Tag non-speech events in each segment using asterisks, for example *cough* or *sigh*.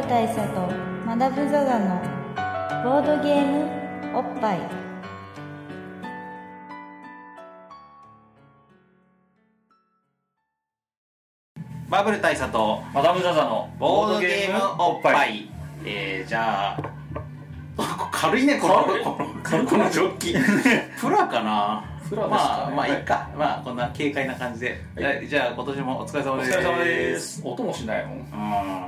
ル大佐とマダム・ザ・ザのボードゲームおっぱい。バブル大佐とマダム・ザ・ザのボードゲームおっぱい。えー、じゃあ *laughs* 軽いねこの軽いこのジョッキ。*laughs* プラかな。プラですかね。まあまあい。いか、まあこんな軽快な感じで、はいはい。じゃあ今年もお疲れ様です。お疲れ様です。音もしないもん。うん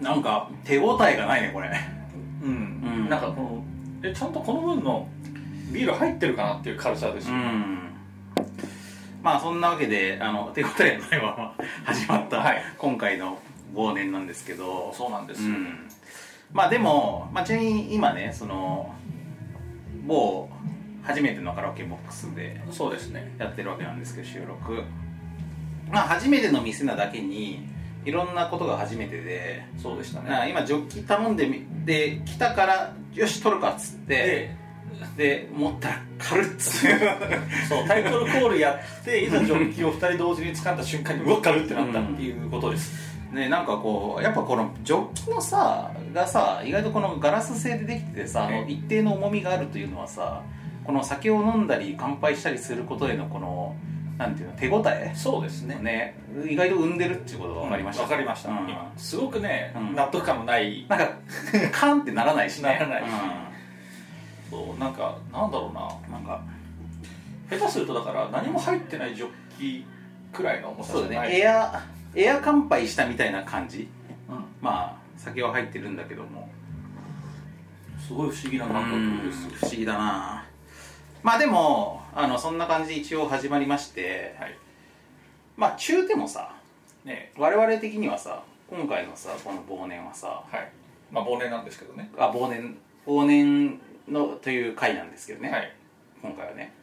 なんか手応えがないねこれ。うん、うん。なんかこのえちゃんとこの分のビール入ってるかなっていう軽さですよ、うん。まあそんなわけであの手応えのないまま始まった、はい。今回の忘年なんですけど。そうなんですよ、うん、まあでも、まあ、ちなみに今ねその某初めてのカラオケボックスでそうですね。やってるわけなんですけど収録。まあ初めての店なだけにいろんなことが初めてで、そうでしたね。な今ジョッキ頼んでみで来たからよし取るかっつってでで持ったら軽っつってそうタイトルコールやっていざジョッキを2人同時に掴んだ瞬間にうわ軽ってなったっていうことです、ねなんかこうやっぱこのジョッキのさがさ意外とこのガラス製でできててさ、一定の重みがあるというのはさこの酒を飲んだり乾杯したりすることへのこのなんていうの手応え？そうですね。ね。意外と生んでるっていうことが分かりました、わかりました、うん。今。すごくね、うん。納得感のない。なんか *laughs* カンってならないしね。ならないそうなんかなんだろうな。うんなんか下手するとだから何も入ってないジョッキくらいの重さそうだじゃない。ね。エアエア乾杯したみたいな感じ。うん。まあ酒は入ってるんだけども。すごい不思議な感覚です。不思議だなまあでもあのそんな感じで一応始まりましてはい。まあ中でもさね我々的にはさ今回のさこの忘年はさはい。まあ忘年なんですけどね。あ忘年忘年のという回なんですけどね、はい。今回はね。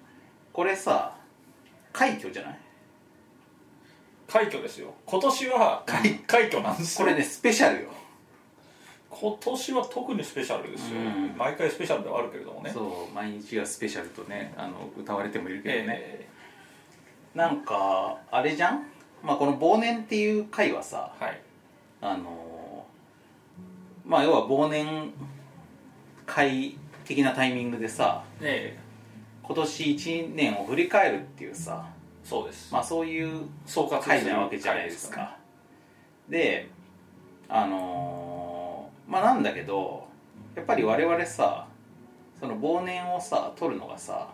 これさ快挙じゃない？快挙ですよ。今年は快快挙なんですよ。これねスペシャルよ今年は特にスペシャルですよ、うん。毎回スペシャルではあるけれどもね。そう毎日がスペシャルとねあの歌われてもいるけどね、えなんかあれじゃん？まあこの忘年っていう回はさーはい。あのまあ要は忘年会的なタイミングでさえ今年1年を振り返るっていうさーそうです、まあそういう総括回なわけじゃないですねかであのまあなんだけどやっぱり我々さその忘年をさ取るのがさ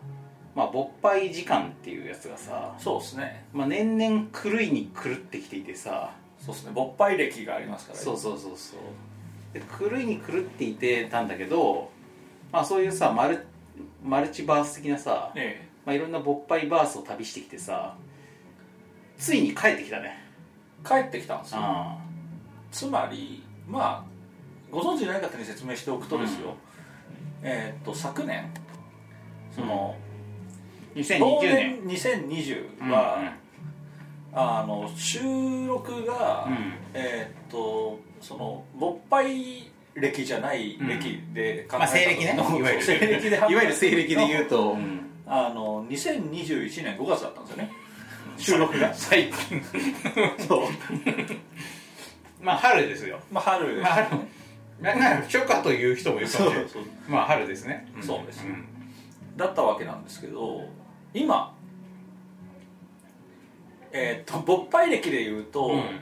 まあ勃発時間っていうやつがさ、そうですね。まあ、年々狂いに狂ってきていてさそうですね。勃発歴がありますから。そうそうそうそう。で狂いに狂っていてたんだけどまあそういうさマルマルチバース的なさ、えまあ、いろんな勃発バースを旅してきてさついに帰ってきたね。え帰ってきたんですよ。あつまりまあご存知ない方に説明しておくとですよ、えーっと昨年その、あ忘2020年年2020は、あの収録が、うん。えーっとその勃発歴じゃない歴で考えたまあ西暦ね。*laughs* のいわゆる。西暦でいわゆる西暦で言うと、うん。あの2021年5月だったんですよね。*laughs* 収録が。最近。*laughs* そう。まあ春ですよ。まあ春です、まあ春なな初夏という人もいるかもしれない。まあ春ですね。そうです。ん。だったわけなんですけど今えーっと勃発歴で言うと、うん。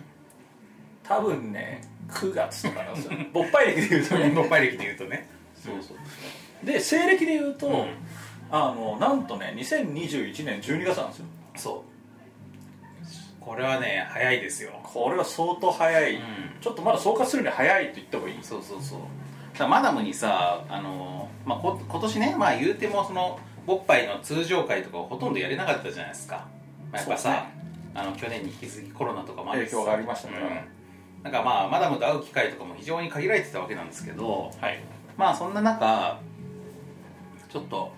多分ね9月とかなんですよ。*laughs* 勃発歴で言うとね。勃発歴で言うとね。そうそう。で西暦で言うと、うん。あのなんとね2021年12月なんですよ。そうこれはね早いですよ。これは相当早い、うん。ちょっとまだ総括するには早いと言った方がいい。そうそうそう。だマダムにさあの、まあ、こ今年ねまあ言うてもそのボッパイの通常会とかほとんどやれなかったじゃないですか、まあ、やっぱさ、ね。あの去年に引き続きコロナとかもあ影響がありましたからうん。なんかまあマダムと会う機会とかも非常に限られてたわけなんですけどはい。まあそんな中ちょっと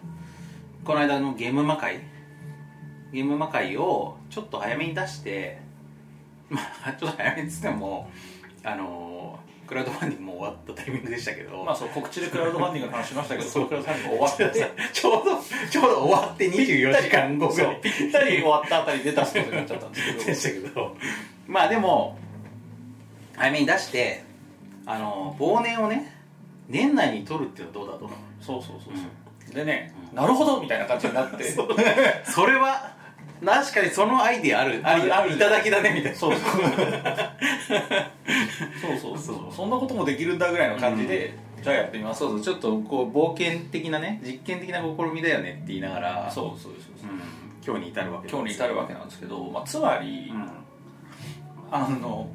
この間のゲーム魔会ゲーム魔会をちょっと早めに出して *laughs* まあちょっと早めにつってもあのクラウドファンディングも終わったタイミングでしたけど、まあそう告知でクラウドファンディングの話しましたけどそそう。のクラウドファンディング終わって。ちょうどちょうど終わって24時間後ぐらい。ぴったり終わったあたりで出たことになっちゃったんですけど。でしたけど。まあでも早めに出してあの忘年をね年内に取るっていうのはどうだと思う？そうそうそうそう、でねなるほどみたいな感じになって。そう。それは確かにそのアイディアあるありあるいただきだねみたいな。そうそうそうそう。そんなこともできるんだぐらいの感じで、じゃあやってみます。そうそうちょっとこう冒険的なね実験的な試みだよねって言いながらそうそうそう今日に至るわけ今日に至るわけなんですけど、まあ、つまり、うん。あの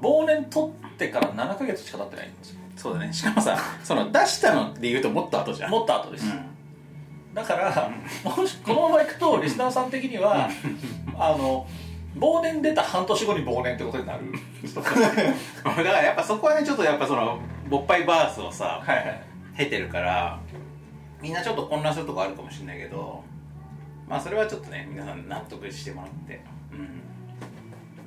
忘年取ってから7ヶ月しか経ってないんですよ。そうだね。しかもさその出したので言うともっと後じゃん。もっと後です、うんだからもしこのままいくとリスナーさん的にはあの忘年出た半年後に忘年ってことになる。*laughs* だからやっぱそこはねちょっとやっぱその勃発バースをさはいはい。経てるからみんなちょっと混乱するとこあるかもしれないけどまあそれはちょっとね皆さん納得してもらってうん。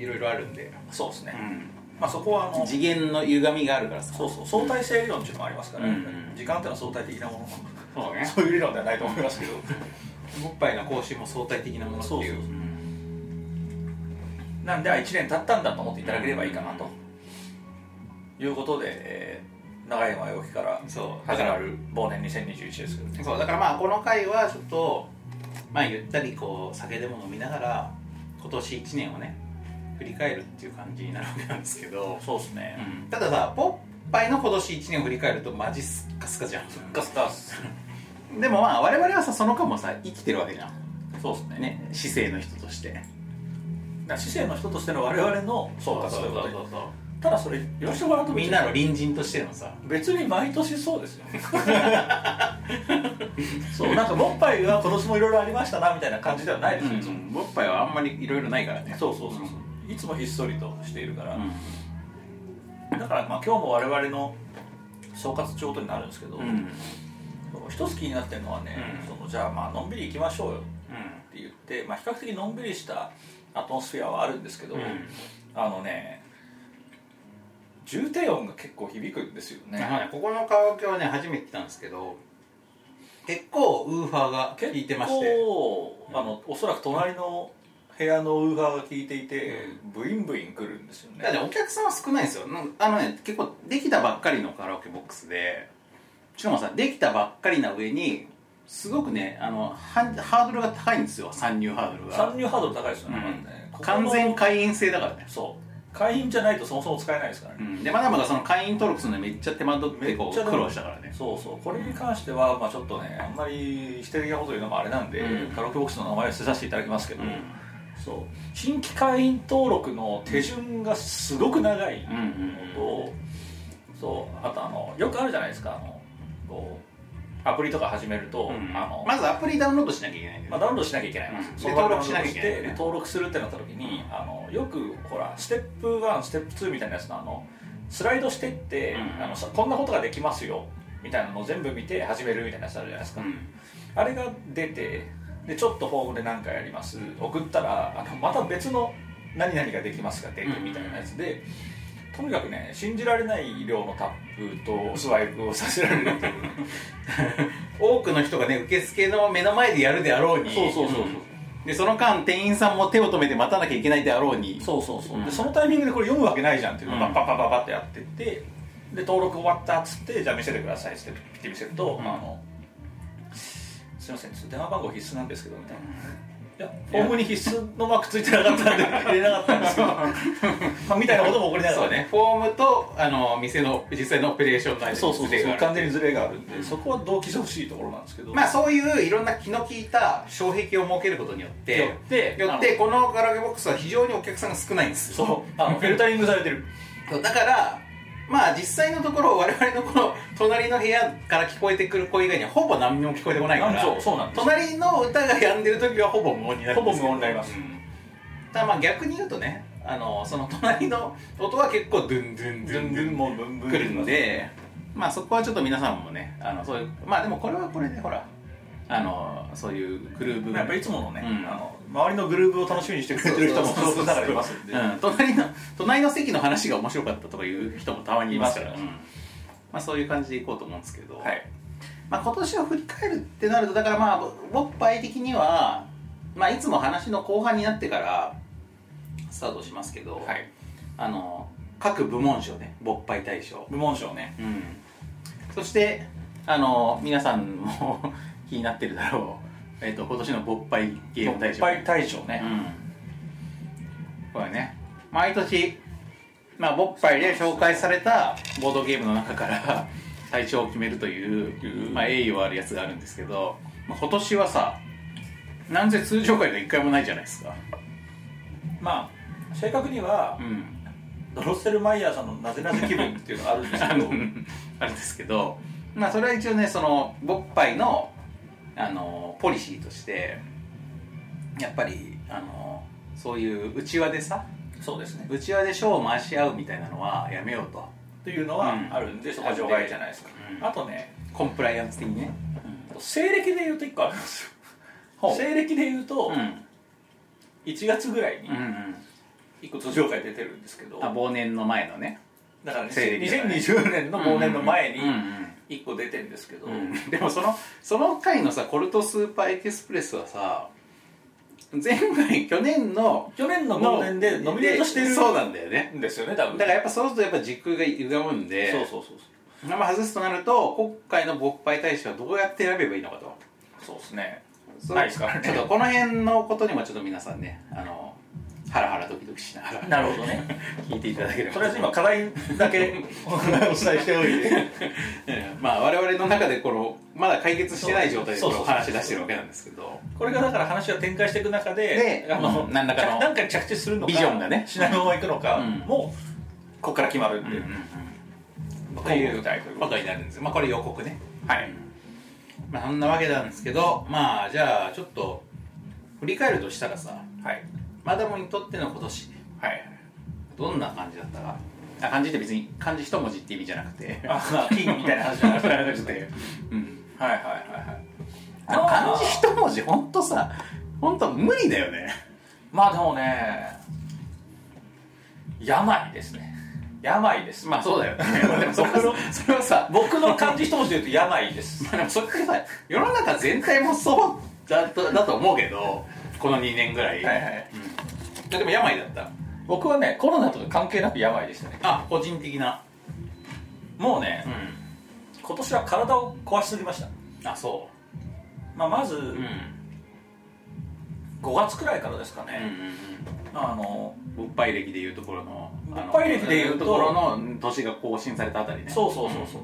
いろいろあるんで、そうですね、うん、まあ、そこはあの次元の歪みがあるからさ。そうそう相対性理論っていうのもありますから、うんうん。時間っていうのは相対的なものそうね。そういう理論ではないと思いますけどおっぱいの更新も相対的なものっていう。なんで1年経ったんだと思っていただければいいかなと。いうことで、えー長い前置きから始まる。忘年2021ですけどね。そうだからまあこの回はちょっとまあゆったりこう酒でも飲みながら今年1年をね振り返るっていう感じになるわけなんですけど、そうですね、たださポッパイの今年1年を振り返るとマジスッカスカじゃん。ガスガスでもまあ我々はさその間もさ生きてるわけじゃん。そうですね。ね市政の人として。市政の人としての我々の総括ということでそうただそれ言わせてもらうとみんなの隣人としてのさ。別に毎年そうですよ。*laughs* そうなんかボッパイは今年もいろいろありましたなみたいな感じではないですよ、いつも。ボッパイはあんまりいろいろないからね。そうそうそう。そういつもひっそりとしているから、うん。だからまあ今日も我々の総括ってことになるんですけど、うん一つ気になってるのはね、うん。そのじゃあまあのんびり行きましょうよって言って、まあ、比較的のんびりしたアトモスフィアはあるんですけど、うん。あのね重低音が結構響くんですよね、あのねここのカラオケはね初めて来たんですけど結構ウーファーが効いてまして。結構あのおそらく隣の部屋のウーファーが効いていて、ブインブイン来るんですよね。だからねお客さんは少ないんですよ。あのね結構できたばっかりのカラオケボックスでしかもさできたばっかりな上にすごくねあのハードルが高いんですよ参入ハードルが。参入ハードル高いですよね,、うん。ねここの完全会員制だからね、そう。会員じゃないとそもそも使えないですからね、うん、でまだまだその会員登録するのにめっちゃ手間取ってこう苦労したからね。そうそう。これに関しては、まあ、ちょっとねあんまり否定的なこと言うのもあれなんで、うん。カラオケボックスの名前を捨てさせていただきますけど、うん。そう。新規会員登録の手順がすごく長いうんうんのと、そう。あとあのよくあるじゃないですかあのこうアプリとか始めると、うん。あのまずアプリダウンロードしなきゃいけないんだよまあ、ダウンロードしなきゃいけないんです、うん。で登録しなきゃいけないで登録するってなった時に、あのよくほらステップ1ステップ2みたいなやつのあのスライドしてって、うん。あのさこんなことができますよみたいなのを全部見て始めるみたいなやつあるじゃないですか、うん。あれが出てでちょっとフォームで何かやります。送ったらあのまた別の何々ができますが出てみたいなやつで、とにかくね信じられない量のタップとスワイプをさせられるっていう。*laughs* 多くの人がね受付の目の前でやるであろうに。そうそうそうそう。でその間店員さんも手を止めて待たなきゃいけないであろうに。そうそうそう、うんでそのタイミングでこれ読むわけないじゃんっていうのをうん。バッバッバッバッってやってってで登録終わったっつってじゃあ見せてくださいっつってピッて見せると、うんあのすいません電話番号必須なんですけどみたいな。フォームに必須のマークついてなかったんで *laughs* 入れなかったんですけどまあみたいなことも起こりながらそうね。フォームとあの店の実際のオペレーションの間にそうそうそう。完全にズレがあるんでそこは同期してほしいところなんですけど。まあそういういろんな気の利いた障壁を設けることによってよってよってこのカラオケボックスは非常にお客さんが少ないんですよ。そう。あのフィルタリングされてる。そうだからまあ実際のところ我々のこの隣の部屋から聞こえてくる声以外にはほぼ何にも聞こえてこないからそう？そうなんです。隣の歌が止んでる時はほぼ無音になる。ほぼ無音になります。うんただまあ逆に言うとねあのその隣の音は結構ドゥンドゥンドゥンドゥンもうブンブン来るんでまあそこはちょっと皆さんもねあのそういうまあでもこれはこれでほらあのそういうグルーブやっぱいつものね、うんあの周りのグルーブを楽しみにしてくれてる人もその中でいますんで、うん、隣の隣の席の話が面白かったとかいう人もたまにいますからうんまあ、そういう感じでいこうと思うんですけど、はいまあ、今年を振り返るってなるとだからまあボッパイ的には、まあ、いつも話の後半になってからスタートしますけど、はいあの各部門賞ね勃発大賞部門賞ねうんそしてあの皆さんも気になってるだろう、えっと今年の勃発ゲーム大賞。勃発大賞ね、うん。これね。毎年まあ勃発で紹介されたボードゲームの中から大賞を決めるという、まあ、栄誉あるやつがあるんですけど、まあ、今年はさなんせ通常回が一回もないじゃないですか。まあ正確にはうん。ドロッセルマイヤーさんのなぜなぜ気分っていうのがあるんですけど。*laughs* あるんですけどまあそれは一応ねその勃発のあのポリシーとしてやっぱりあのそういう内輪でさそうですね。内輪で賞を回し合うみたいなのはやめようと。というのはうん。あるんで、そこは除外じゃないですか、うん。あとねコンプライアンス的にね。西暦で言うと1個あるんですよ。西暦で言うとうん。1月ぐらいにうんうん。1個通常会出てるんですけど、あ忘年の前のね。だからね西暦じゃない。2020年の忘年の前に1個出てるんですけど、うん。うんでもそのその回のさコルトスーパーエキスプレスはさ前回去年の去年の忘年でノミネートしてるそうなんだよね。んですよね多分だからやっぱそうするとやっぱ時空が歪むんでそうそうそうまあ外すとなると今回の勃発大使はどうやって選べばいいのかと。そうですね。そう。ないですからね。ちょっとこの辺のことにもちょっと皆さんねあのハラハラドキドキしながら。なるほどね。*laughs* 聞いていただければ。とりあえず今課題だけお伝えしておいてええまあ我々の中でこのまだ解決してない状態でこ話し出してるわけなんですけど。これがだから話が展開していく中でであのうん。何らかの何かに着地するのかビジョンがね。シナリオがいくのかうん。もここから決まるんで、ここういうタイトルことになるんですよ。まあこれ予告ね。はい。まあそんなわけなんですけどまあじゃあちょっと振り返るとしたらさはいマダムにとっての今年。はい。どんな感じだったか。あ漢字って別に漢字一文字って意味じゃなくて。あまあ金みたいな話じゃなくてうん。はいはいはいはい。漢字一文字ほんとさほんと無理だよね。まあでもね病ですね。病です。まあそうだよね。*laughs* でもそれはそれはさ僕の漢字一文字で言うと病です。*laughs* まあでもそれ世の中全体もそうだとだと思うけどこの2年ぐらい、はいはい。うん、でも病だった。僕はねコロナとか関係なく病でしたね。あ個人的な。もうね、う今年は体を壊しすぎました、んあそまあ、まずううん。うん5月くらいからですかうんね、あのうん。勃発歴でいうところのあの勃発歴でいうとところの年が更新されたあたりね。そうそうそうそう、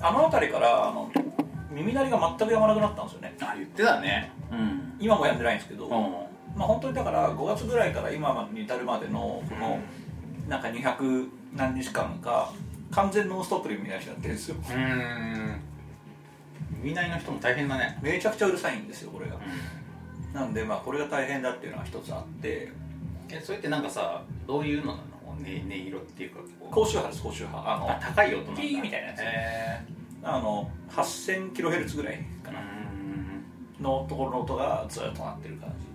あの辺りからあの耳鳴りが全くやまなくなったんですよね。あ言ってたね。うん今もやんでないんですけど、うんまあ本当にだから5月ぐらいから今に至るまでのこのなんか200何日間か完全ノンストップで耳鳴りになってるんですよ。うーん。耳鳴りの人も大変だね。めちゃくちゃうるさいんですよこれが。うん。なんでまあこれが大変だっていうのが一つあって。えそれってなんかさどういうのなの？音音色っていうか高周波です高周波。あのあ高い音なんだ。ピーみたいなやつ。へあの 8000kHz ぐらいーかな。うのところの音がずっと鳴ってる感じ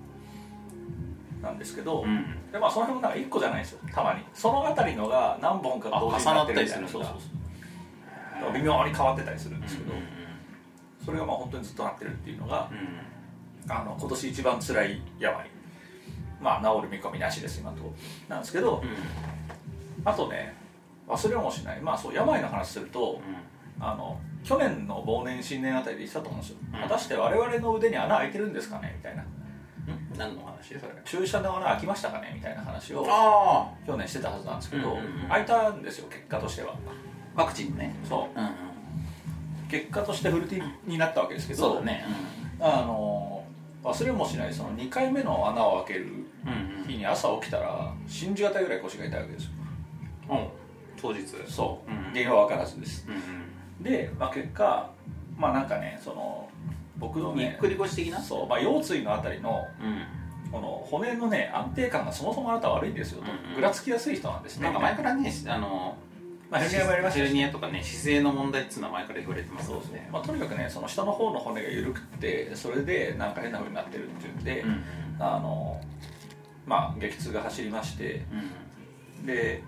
なんですけど、うん。でまあその辺もなんか1個じゃないんですよ。たまに。その辺りのが何本か同時になってるみたいな。そうそうそう。微妙に変わってたりするんですけど、うんそれがまあ本当にずっとなってるっていうのがうん。あの今年一番辛い病。まあ治る見込みなしです今のとなんですけど、あとね忘れもしない。まあそう病の話するとあの去年の忘年新年あたりで言ってたと思うんですよ、うん。果たして我々の腕に穴開いてるんですかね？みたいな。うんうん何の話それ？注射の穴開きましたかね？みたいな話をあ去年してたはずなんですけど、うんうんうん。開いたんですよ結果としては。あワクチンね。そう。うんうん。結果としてフルティになったわけですけどそうだね。あの忘れもしないその2回目の穴を開けるうんうん日に朝起きたら信じがたいぐらい腰が痛いわけですよ。うん当日。そう、うん原因は分からずです。うん。で、まあ、結果まあなんかねその僕のねっくり腰的な？そう、まあ、腰椎のあたりのうん。この骨のね安定感がそもそもあなたは悪いんですよと、うんうん。ぐらつきやすい人なんですね。なんか前からねあのまあ、ヘルニアもやりましたし。ヘルニアとかね姿勢の問題っていうのは前から言われてますそうですね。ね、まあ、とにかくねその下の方の骨が緩くってそれでなんか変な風になってるっていうんで、うんあのまあ激痛が走りましてうん。で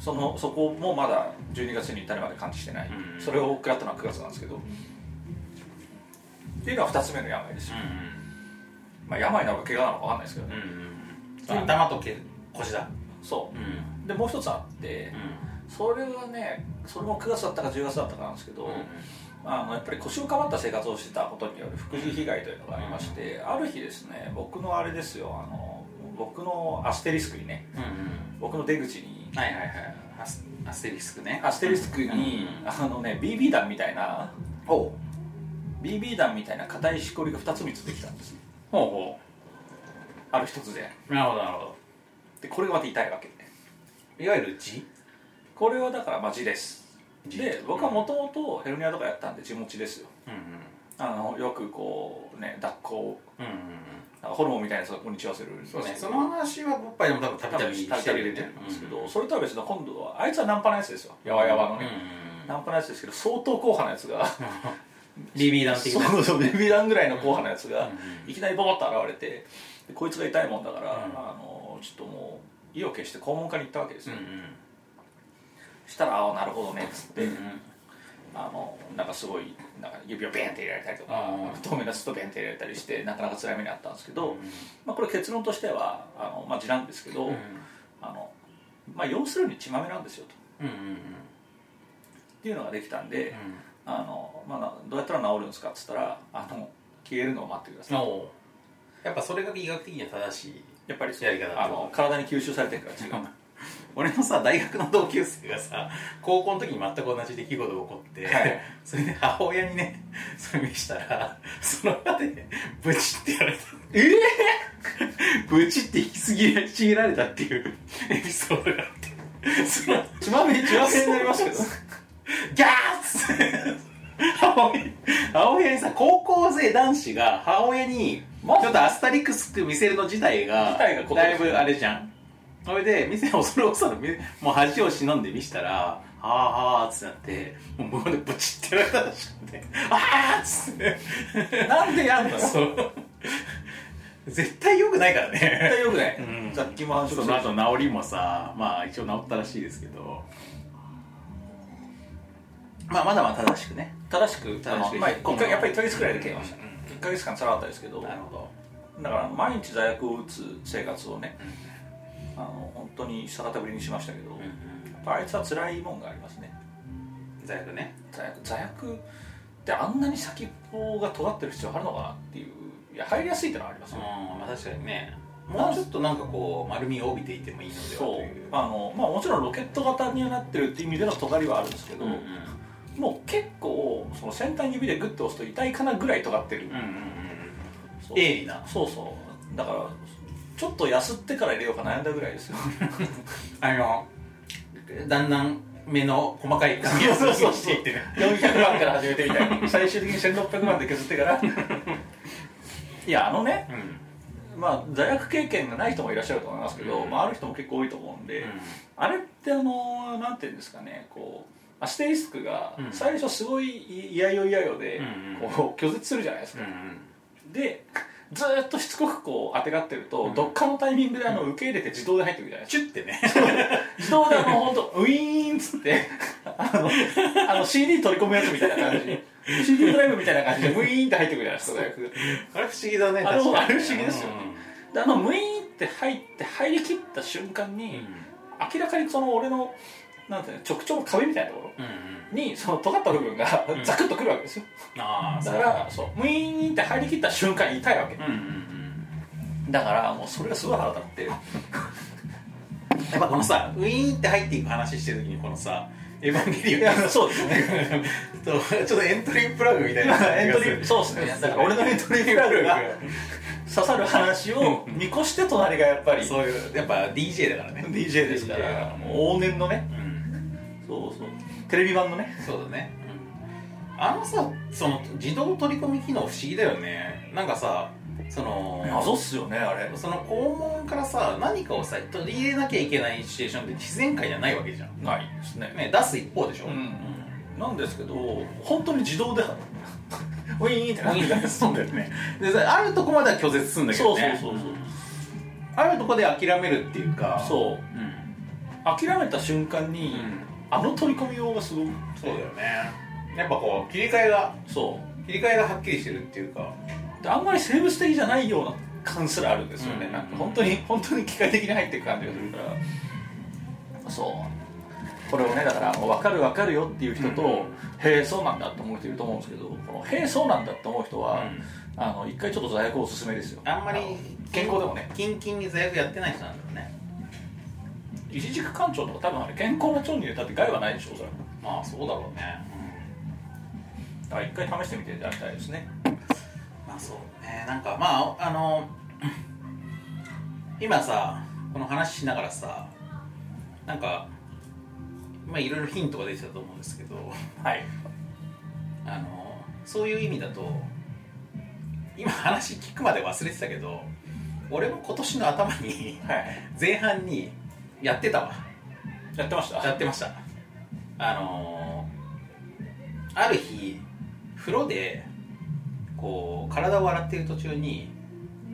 そのそこもまだ12月に至るまで完治してない、うんそれを食らったのは9月なんですけどっていうのは2つ目の病ですよ、まあ、病なのか怪我なのか分かんないですけど。ね、うんうん。頭とけ腰だ。そう。うん。でもう一つあってそれはねそれも9月だったか10月だったかなんですけど、あのやっぱり腰をかばった生活をしてたことによる副次被害というのがありまして、ある日ですね僕のあれですよあの僕のアステリスクにねうんうん。僕の出口にはいはいはい。アスアステリスクね。アステリスクに、うんあのね BB 弾みたいなほ BB 弾みたいな硬いしこりが2つ3つできたんです。うほう。ほある一つで。うなるほどなるほでこれがまた痛いわけ。どいわゆる痔これはだからマジです。痔で僕はもともとヘルニアとかやったんで地持ちですよ。うんうん。あのよくこうね脱行うんうんなんかホルモンみたいなやつがここに血忘れるんですそうねけどその話はおっぱいでも多分たびたび多分してるよね。出てるんですけど、それとは別に今度はあいつはナンパなやつですよ。やわやわのね、うんナンパなやつですけど相当硬派なやつが *laughs* BB 弾的な。そうそうビビ弾ぐらいの硬派なやつが、うんいきなりボボッと現れてでこいつが痛いもんだから、うん。あのちょっともう意を決して肛門科に行ったわけですよ、したら「ああなるほどね」っつって、あのなんかすごいなんか指をベンって入れられたりとか、うん透明なストベンって入れられたりしてなかなか辛い目にあったんですけど、うんまあ、これ結論としてはあの、まあ、痔なんですけど、うんあのまあ、要するに血まめなんですよと。っていうのができたんで、うんあのまあ、などうやったら治るんですかっつったらあの消えるのを待ってください。やっぱそれが医学的には正しいやっぱりやり方あの体に吸収されてるから違う。*laughs* 俺のさ大学の同級生がさ高校の時に全く同じ出来事が起こって、はい。それで母親にねそれ見したらその場でブチってやられた。ええブチって引きすぎちぎられたっていうエピソードがあって。*laughs* その血まめ血まめになりますけどギャーッつって母親母親にさ高校生男子が母親にちょっとアスタリクスク見せるの自体がだいぶあれじゃん。それで店もそれをそのもう恥を忍んで見したら「はあはあ」っつってなってもう無言でブチってやられたらしくて「ああ」っつって。なんでやんの？よそう。絶対良くないからね。絶対よくない、うん。雑菌も繁ちょっ殖するとその後治りもさまあ一応治ったらしいですけどまあまだまだ正しくね。正しく正しくまあ、回やっぱり1ヶ月くらいで消えました、うん。うん。1ヶ月間辛かったですけど。なるほど。だから毎日罪悪を打つ生活をね、あの本当に逆手ぶりにしましたけど、やっぱあいつは辛いもんがありますね。罪悪ね。罪悪罪悪ってあんなに先っぽが尖ってる必要あるのかなっていう。いや入りやすいってのはありますうんよ、まあ確かにね。もうちょっとなんかこう丸みを帯びていてもいいのではという。あのまあもちろんロケット型にはなってるっていう意味での尖りはあるんですけど、うんうんもう結構その先端指でグッと押すと痛いかなぐらい尖ってる、うんうんうんそう。鋭利な。そうそう。だからちょっとやすってから入れようか悩んだぐらいですよ。*laughs* あのだんだん目の細かい髪をそうそうそう。していってね400万から始めてみたい。な最終的に1600万で削ってから。*laughs* いやあのねうん。まあ罪悪経験がない人もいらっしゃると思いますけど、うん。まあ、ある人も結構多いと思うんで、あれってあのなんていうんですかねこうアステリスクがうん。最初すごい嫌よ嫌よでこう拒絶するじゃないですか、でずーっとしつこくこう当てがってると、うん。どっかのタイミングであの受け入れて自動で入ってくるじゃないですか。チュッてね。自動であの本当ウィーンっつってあのあの CD 取り込むやつみたいな感じ。CD ドライブみたいな感じでウィーンって入ってくるじゃないですかあれ不思議だねあれ不思議ですよね。であのウィーンって入って入りきった瞬間うん。に、明らかにその俺のなんていうの直腸の壁みたいなところ？にその尖った部分がん。ザクッとくるわけですよ、ああだからそうウィーンって入りきった瞬間痛いわけ。だからもうそれがすごい腹立って。*laughs* やっぱこのさウィーンって入っていく話してる時にこのさエヴァンゲリオンそうですね。ちょっとちょっとエントリープラグみたいなエントリーそうですね。だから俺のエントリープラグが刺さる話を見越して隣がやっぱり。そういうやっぱ DJ だからね。DJ ですから。もう往年のね。うんそうそう。テレビ版のね。そうだね、あのさその自動取り込み機能不思議だよね。なんかさその謎っすよねあれ。その肛門からさ何かをさ取り入れなきゃいけないシチュエーションって自然界じゃないわけじゃん、ないですね。ね、出す一方でしょ、うん。なんですけど本当に自動で *laughs* ウィーンってなってるそうだよね。*laughs* でさあるとこまでは拒絶するんだけそうどねそうそうあるとこで諦めるっていうか。そう。うん、諦めた瞬間に、あの取り込みようがすごくそうだよね。やっぱこう切り替えがそ切り替えがはっきりしてるっていうか。あんまり生物的じゃないような感すらあるんですよね、うん。なんか本当に *laughs* 本当に機械的に入っていく感じがするから。そう。これをねだから分かる分かるよっていう人と、うん。へえそうなんだって思う人いると思うんですけどこのへえそうなんだって思う人は、うん。あの一回ちょっと座薬おすすめですよ。あんまりの健康でもね。キンキンに座薬やってない人なんだろうね一軸干潮とか多分あれ健康な腸に入れたって害はないでしょそれまあそうだろうね、だから一回試してみていただきたいですねまあそうね。なんかまああの今さこの話しながらさなんかまあいろいろヒントが出てたと思うんですけど。はい。あのそういう意味だと今話聞くまで忘れてたけど俺も今年の頭にはい。前半にやってたわ。やってました？やってました。あのある日風呂でこう体を洗っている途中に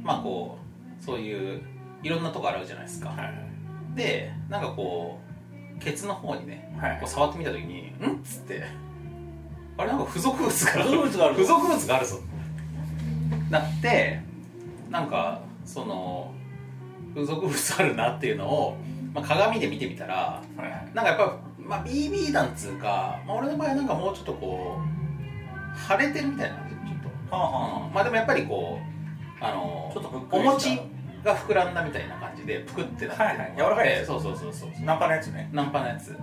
まあこうそういういろんなとこ洗うじゃないですか。はいでなんかこうケツの方にねはいこう触ってみた時に「ん?」っつって。あれなんか付属物が付属物があるぞ。付属物があるぞ。なってなんかその付属物あるなっていうのを、まあ、鏡で見てみたらなんかやっぱ、まあ、BB 弾っつうか、まあ、俺の場合はなんかもうちょっとこう腫れてるみたいなちょっと、はあはうん。まあでもやっぱりこうあのちょっとお餅が膨らんだみたいな感じでぷくってなってるはいはい。柔らかいやつ。そうそうそうそう。ナンパのやつね。ナンパのやつ。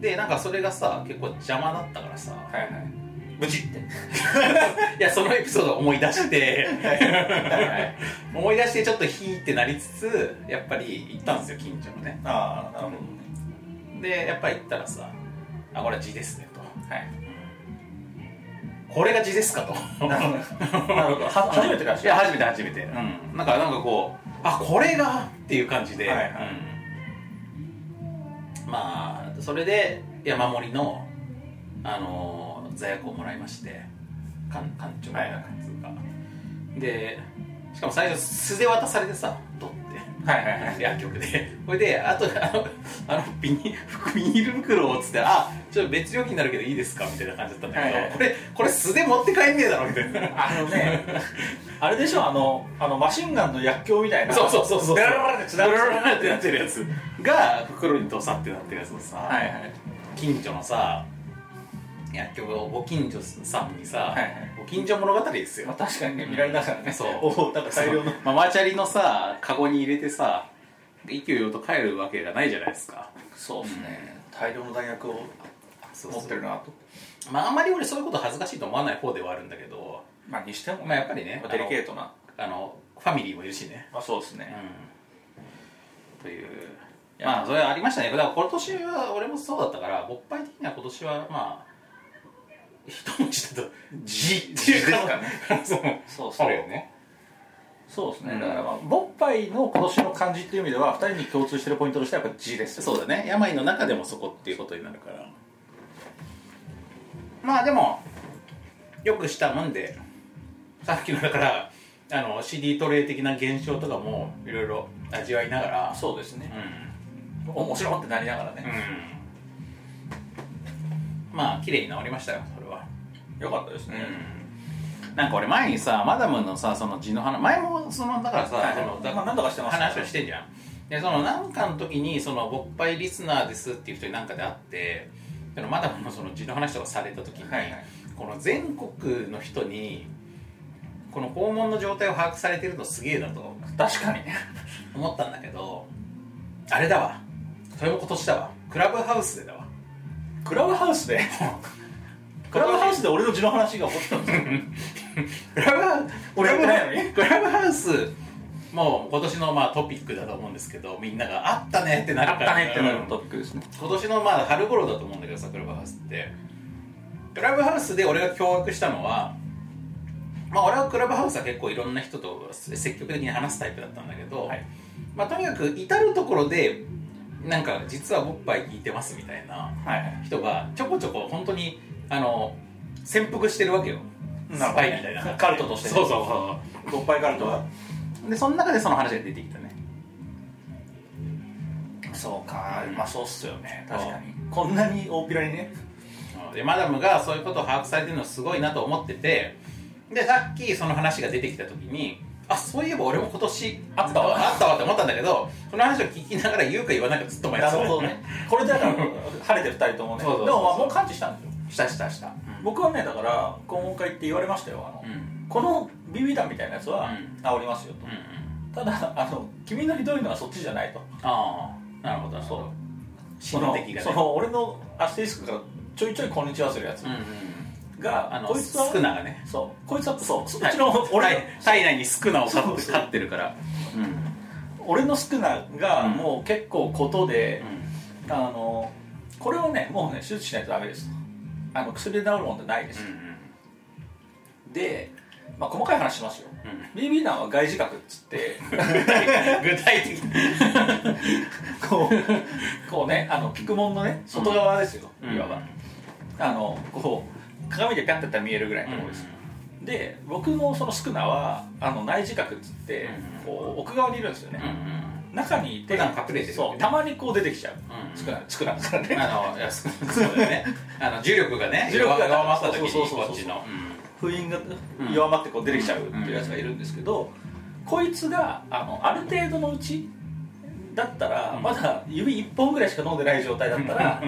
でなんかそれがさ結構邪魔だったからさ、はいはいブチって。*laughs* いやそのエピソードを思い出して。思い出してちょっとヒーってなりつつやっぱり行ったんですよ近所のね。ああなるほどでやっぱり行ったらさ「あこれは字ですね」と。はい「これが字ですか?」と。なるほど。初めてらっしゃるいや初めて初めて。うん。なんかなんかこう「あこれが!」っていう感じで、はいはい。うん。まあそれで山盛りのあのー座薬をもらいまして館館長。みたいな感じが、でしかも最初素で渡されてさ取って。はいはいはい。薬局で。*laughs* これであとあのあのビニ *laughs* ビニール袋をつってあちょっと別料金になるけどいいですか？みたいな感じだったんだけど、はい。はいこれこれ素で持って帰んねえだろ？みたいな。あのね *laughs* あれでしょ？あのあのマシンガンの薬莢みたいな。そうそうそうそう。ベラベラってラベラってなってるやつが袋にどさってなってるやつをさ、はいはい近所のさ薬局をご近所さんにさ、はいはい。ご近所物語ですよ。まあ確かにね見られながらね。そう。おおなんか大量の。ママチャリのさカゴに入れてさ勢いよと帰るわけがないじゃないですか。そうですね。大量の弾薬を持ってるなと。まああんまり俺そういうこと恥ずかしいと思わない方ではあるんだけど。まあにしてもまあやっぱりねデリケートな。あのファミリーもいるしね。まあそうですね。うん。という。まあそれありましたね。だから今年は俺もそうだったから勃発的には今年はまあ一文字だと「じ」っていうかそうそう。そうあるよね。そうですね、うん。だからまあボッパイの今年の漢字っていう意味では2人に共通してるポイントとしてはやっぱ字ですそうだね。病の中でもそこっていうことになるから。まあでもよくしたもんで。さっきのだからあの CD トレイ的な現象とかもいろいろ味わいながら。そうですね。う面白ってなりながらね、ん、うん、まあ綺麗に治りましたよよかったですね、なんか俺前にさマダムのさその字の話前もそのだからさ、はい。そのだまあ何度かしてますね話をしてんじゃん。でそのなんかの時にその勃発リスナーですっていう人になんかで会ってそのマダムのその字の話とかされた時に、はいはい。この全国の人にこの肛門の状態を把握されてるのすげえなと確かに。ね思ったんだけどあれだわ。それも今年だわ。クラブハウスでだわ。クラブハウスで？*laughs* クラブハウスで俺の字の話が起こったんですよ。クラブハウス俺やってないのにクラブハウスもう今年のまあトピックだと思うんですけどみんなが「あったね」ってなるあから。ったねってなるうんトピックですね。今年のまあ春頃だと思うんだけどさクラブハウスって。クラブハウスで俺が驚愕したのはまあ俺はクラブハウスは結構いろんな人と積極的に話すタイプだったんだけど、はい。まあとにかく至る所でなんか実はおっぱい聞いてますみたいな人がちょこちょこ本当にあの潜伏してるわけよ。スパイみたいな。カルトとしてね。そうそうそうボッパイカルトは？でその中でその話が出てきたね。そうか。まあそうっすよね。確かに。こんなに大っぴらにね。でマダムがそういうことを把握されてるのすごいなと思っててでさっきその話が出てきた時にあそういえば俺も今年あったわあったわ。って思ったんだけどその話を聞きながら言うか言わないかずっと迷ってた。なるほどね。これだから晴れて2人ともね。そうそうそうでもまあもう感知したんですよしたしたした、僕はねだから今回って言われましたよ。あの、うん。この BB 弾みたいなやつはうん。治りますよと、ただあの君のひどいのはそっちじゃないと。ああなるほどなるほど。そのその俺のアステリスクからちょいちょいこんにちはするやつ。が、あのこいつはスクナがね。そう。こいつはそう。そうはい。うちの俺体体内にスクナを飼ってるから。うん。俺のスクナがうん。もう結構ことでう、ん。あのこれをねもうね手術しないとダメですあの薬で治るもんじゃないです、で、まあ、細かい話しますよ。うん。BB 弾は外耳覚っつって。*laughs* 具体的 *laughs* こうこうねあの菊門のね外側ですよ、うん。いわば。あのこう鏡でピャッてやったら見えるぐらいのところです、で僕のそのスクナはあの内耳覚っつって、うん。こう奥側にいるんですよね、中にいて隠れてるそうたまにこう出てきちゃう、うんスクナスクナですからね。あのいやそうだよね。*laughs* あの重力がね重力が弱まった時にこっちの。封印がうん。弱まってこう出てきちゃうっていうやつがいるんですけど、こいつがあのある程度のうちだったら、うん。まだ指1本ぐらいしか飲んでない状態だったら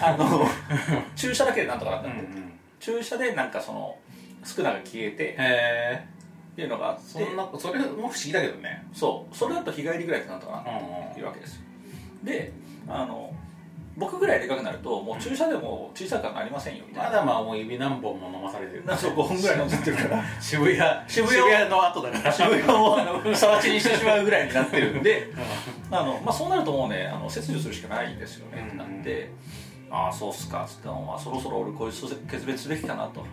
あの注射だけでなんとかなったんで、注射でなんかそのスクナが消えてっていうのがあってそんなそれも不思議だけどね。そう。それだと日帰りぐらいでなんとかなっていうわけですよ。であの僕ぐらいでかくなるともう注射でも小さくはなりませんよみたいな。まだまあもう指何本も飲まされてる。そう5本ぐらい飲んじゃってるから。*laughs* 渋谷渋谷をの後だから。渋谷をさち *laughs* にしてしまうぐらいになってるんで。*laughs* あの、まあ、そうなるともうねあの切除するしかないんですよね、うんってなって。ああそうっすかっつって、まあ、そろそろ俺こいつと決別すべきかなと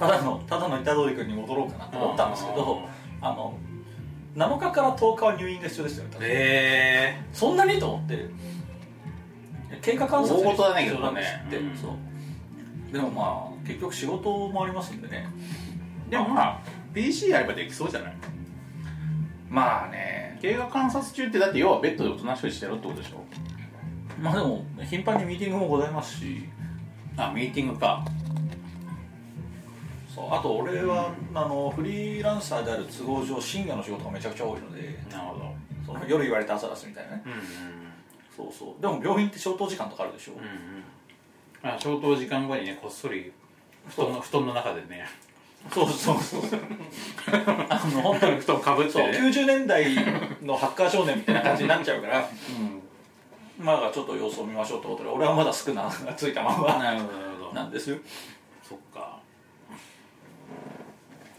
ただのただの板通君に戻ろうかなと思ったんですけどあの7日から10日は入院が必要ですよねへえ。そんなにと思って経過観察大事だね必要なんですって、うん。でもまあ結局仕事もありますんでね。でもまあ PC やればできそうじゃない？まあね。経過観察中ってだって要はベッドでおとなしくしてろってことでしょ？まあでも頻繁にミーティングもございますし。あミーティングかあと俺は、あのフリーランサーである都合上深夜の仕事がめちゃくちゃ多いのでなるほど。その夜言われて朝出すみたいなね。うんうんそうそう。でも病院って消灯時間とかあるでしょ、うんうん。あ消灯時間後にねこっそり布団の布団の中でね。そうそうそう。*laughs* あの本当に布団かぶってそう。ね90年代のハッカー少年みたいな感じになっちゃうから。*laughs* うん。まあちょっと様子を見ましょうってことで俺はまだ少ながついたままなんですよ、そっか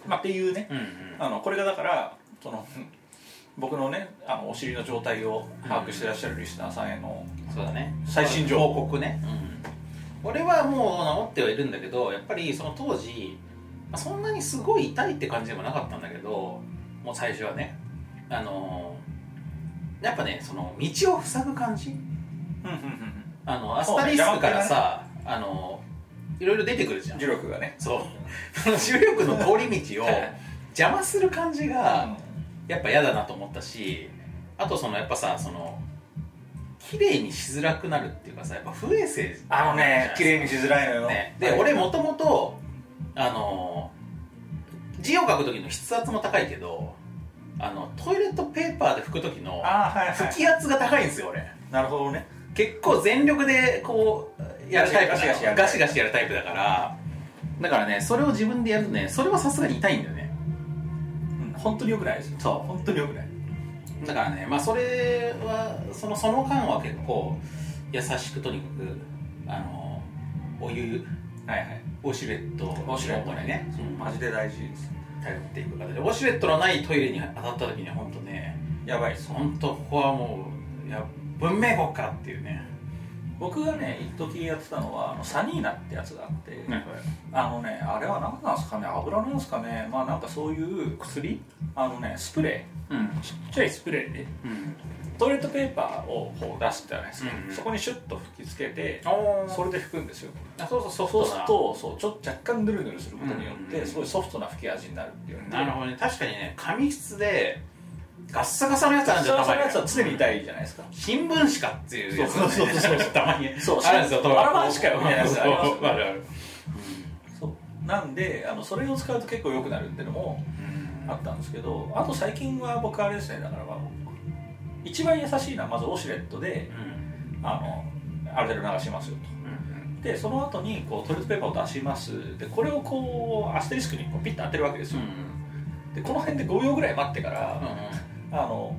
まあ、っていうねうんうん。あのこれがだからその僕のねあのお尻の状態を把握してらっしゃるリスナーさんへのそうだね。最新情報。報告ね、俺はもう治ってはいるんだけどやっぱりその当時まあそんなにすごい痛いって感じでもなかったんだけどもう最初はねあのーやっぱねその道を塞ぐ感じ。うんうんうんあのアスタリスクからさ、あのいろいろ出てくるじゃん。磁力がね。そう。その重力の通り道をはい。邪魔する感じがやっぱ嫌だなと思ったしあとそのやっぱさその綺麗にしづらくなるっていうかさやっぱ不衛生あのね綺麗にしづらいのよ、ね、で、はい。俺もともとあの字を書く時の筆圧も高いけどあのトイレットペーパーで拭く時の拭き圧が高いんですよ俺。なるほどね結構全力でこうやるタイプガシガシやるガシガシやるタイプだからだからねそれを自分でやるとねそれはさすがに痛いんだよね。うん本当に良くないですよ。そう。本当に良くない。だからねまあそれはそのその間は結構優しくとにかくあのお湯はいはい。ウォシュレットウォシュレットにね。マジで大事です。頼っていく形で。ウォシュレットのないトイレに当たった時には本当ねやばいです。本当ここはもうい。や文明国かっていうね。僕がね一時やってたのはあのサニーナってやつがあって、あのねあれは何なんですかね油なんですかね。まあなんかそういう薬あのねスプレうん。ーちっちゃいスプレーでうん。トイレットペーパーをこう出すじゃないですか、うんうん。そこにシュッと吹きつけておそれで拭くんですよ。あそうそうそうするとそうちょっと若干ヌルヌルすることによって、すごいソフトな吹き味になるっていうなるほどね。確かにね紙質でガッサガサのやつあるんじゃんそのやつはに。常に痛いじゃないですか。新聞紙かっていうやつそうそうそうそう。*laughs* たまに。そう。あるんですよあらまんしかよみたいなやつありますよそうあるある。そう。なんであのそれを使うと結構良くなるっていうのもあったんですけどあと最近は僕あれですねだからまあ一番優しいのはまずウォシュレットでうん。あのある程度流しますよと。でその後にこうトイレットペーパーを出します。でこれをこうアステリスクにこうピッと当てるわけですよ、でこの辺で5秒ぐらい待ってから、あの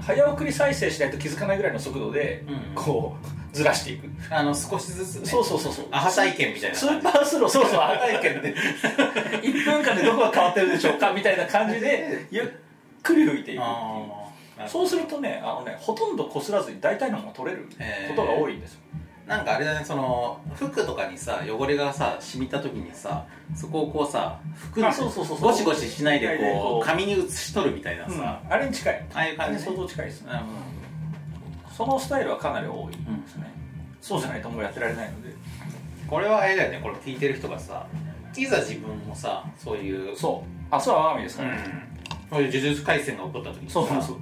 早送り再生しないと気づかないぐらいの速度で、うん。こう *laughs* ずらしていく、あの少しずつね。そうそうそうそう。アハ体験みたいなスーパースローそうそうアハ体験で。*laughs* 1分間でどこが変わってるでしょうかみたいな感じで *laughs* ゆっくり吹いていくっていう。あーそうするとねあのねほとんど擦らずに大体のものが取れることが多いんですよなんかあれだねその服とかにさ汚れがさ染みた時にさそこをこうさ服あそうそうそうそう。ゴシゴシしないでこう紙に写し取るみたいなうん。さ、あれに近い。ああいう感じね。相当近いですね。うそのスタイルはかなり多いですね、そうじゃないともうやってられないので。んこれはあれだよねこれ聞いてる人がさいざ自分もさそういうそう。明日は我が身ですから、うん。そういう呪術廻戦が起こった時にさそうそうそう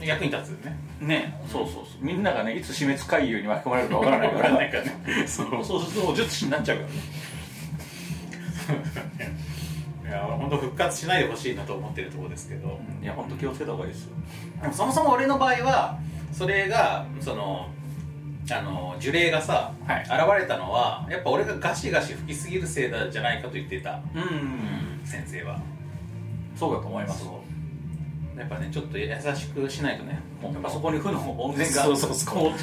役に立つよね。ね。そうそうそう。みんながねいつ死滅回遊に巻き込まれるかわからないからね。*laughs* そう。そうすると術師になっちゃうからね。*laughs* いや本当復活しないでほしいなと思ってるところですけど、いや本当気をつけた方がいいですよ。そもそも俺の場合はそれがそのあの呪霊がさ、はい。現れたのはやっぱ俺がガシガシ吹きすぎるせいだじゃないかと言ってた、うん。先生は。そうだと思います。そうやっぱねちょっと優しくしないとねやっぱそこに負の温泉が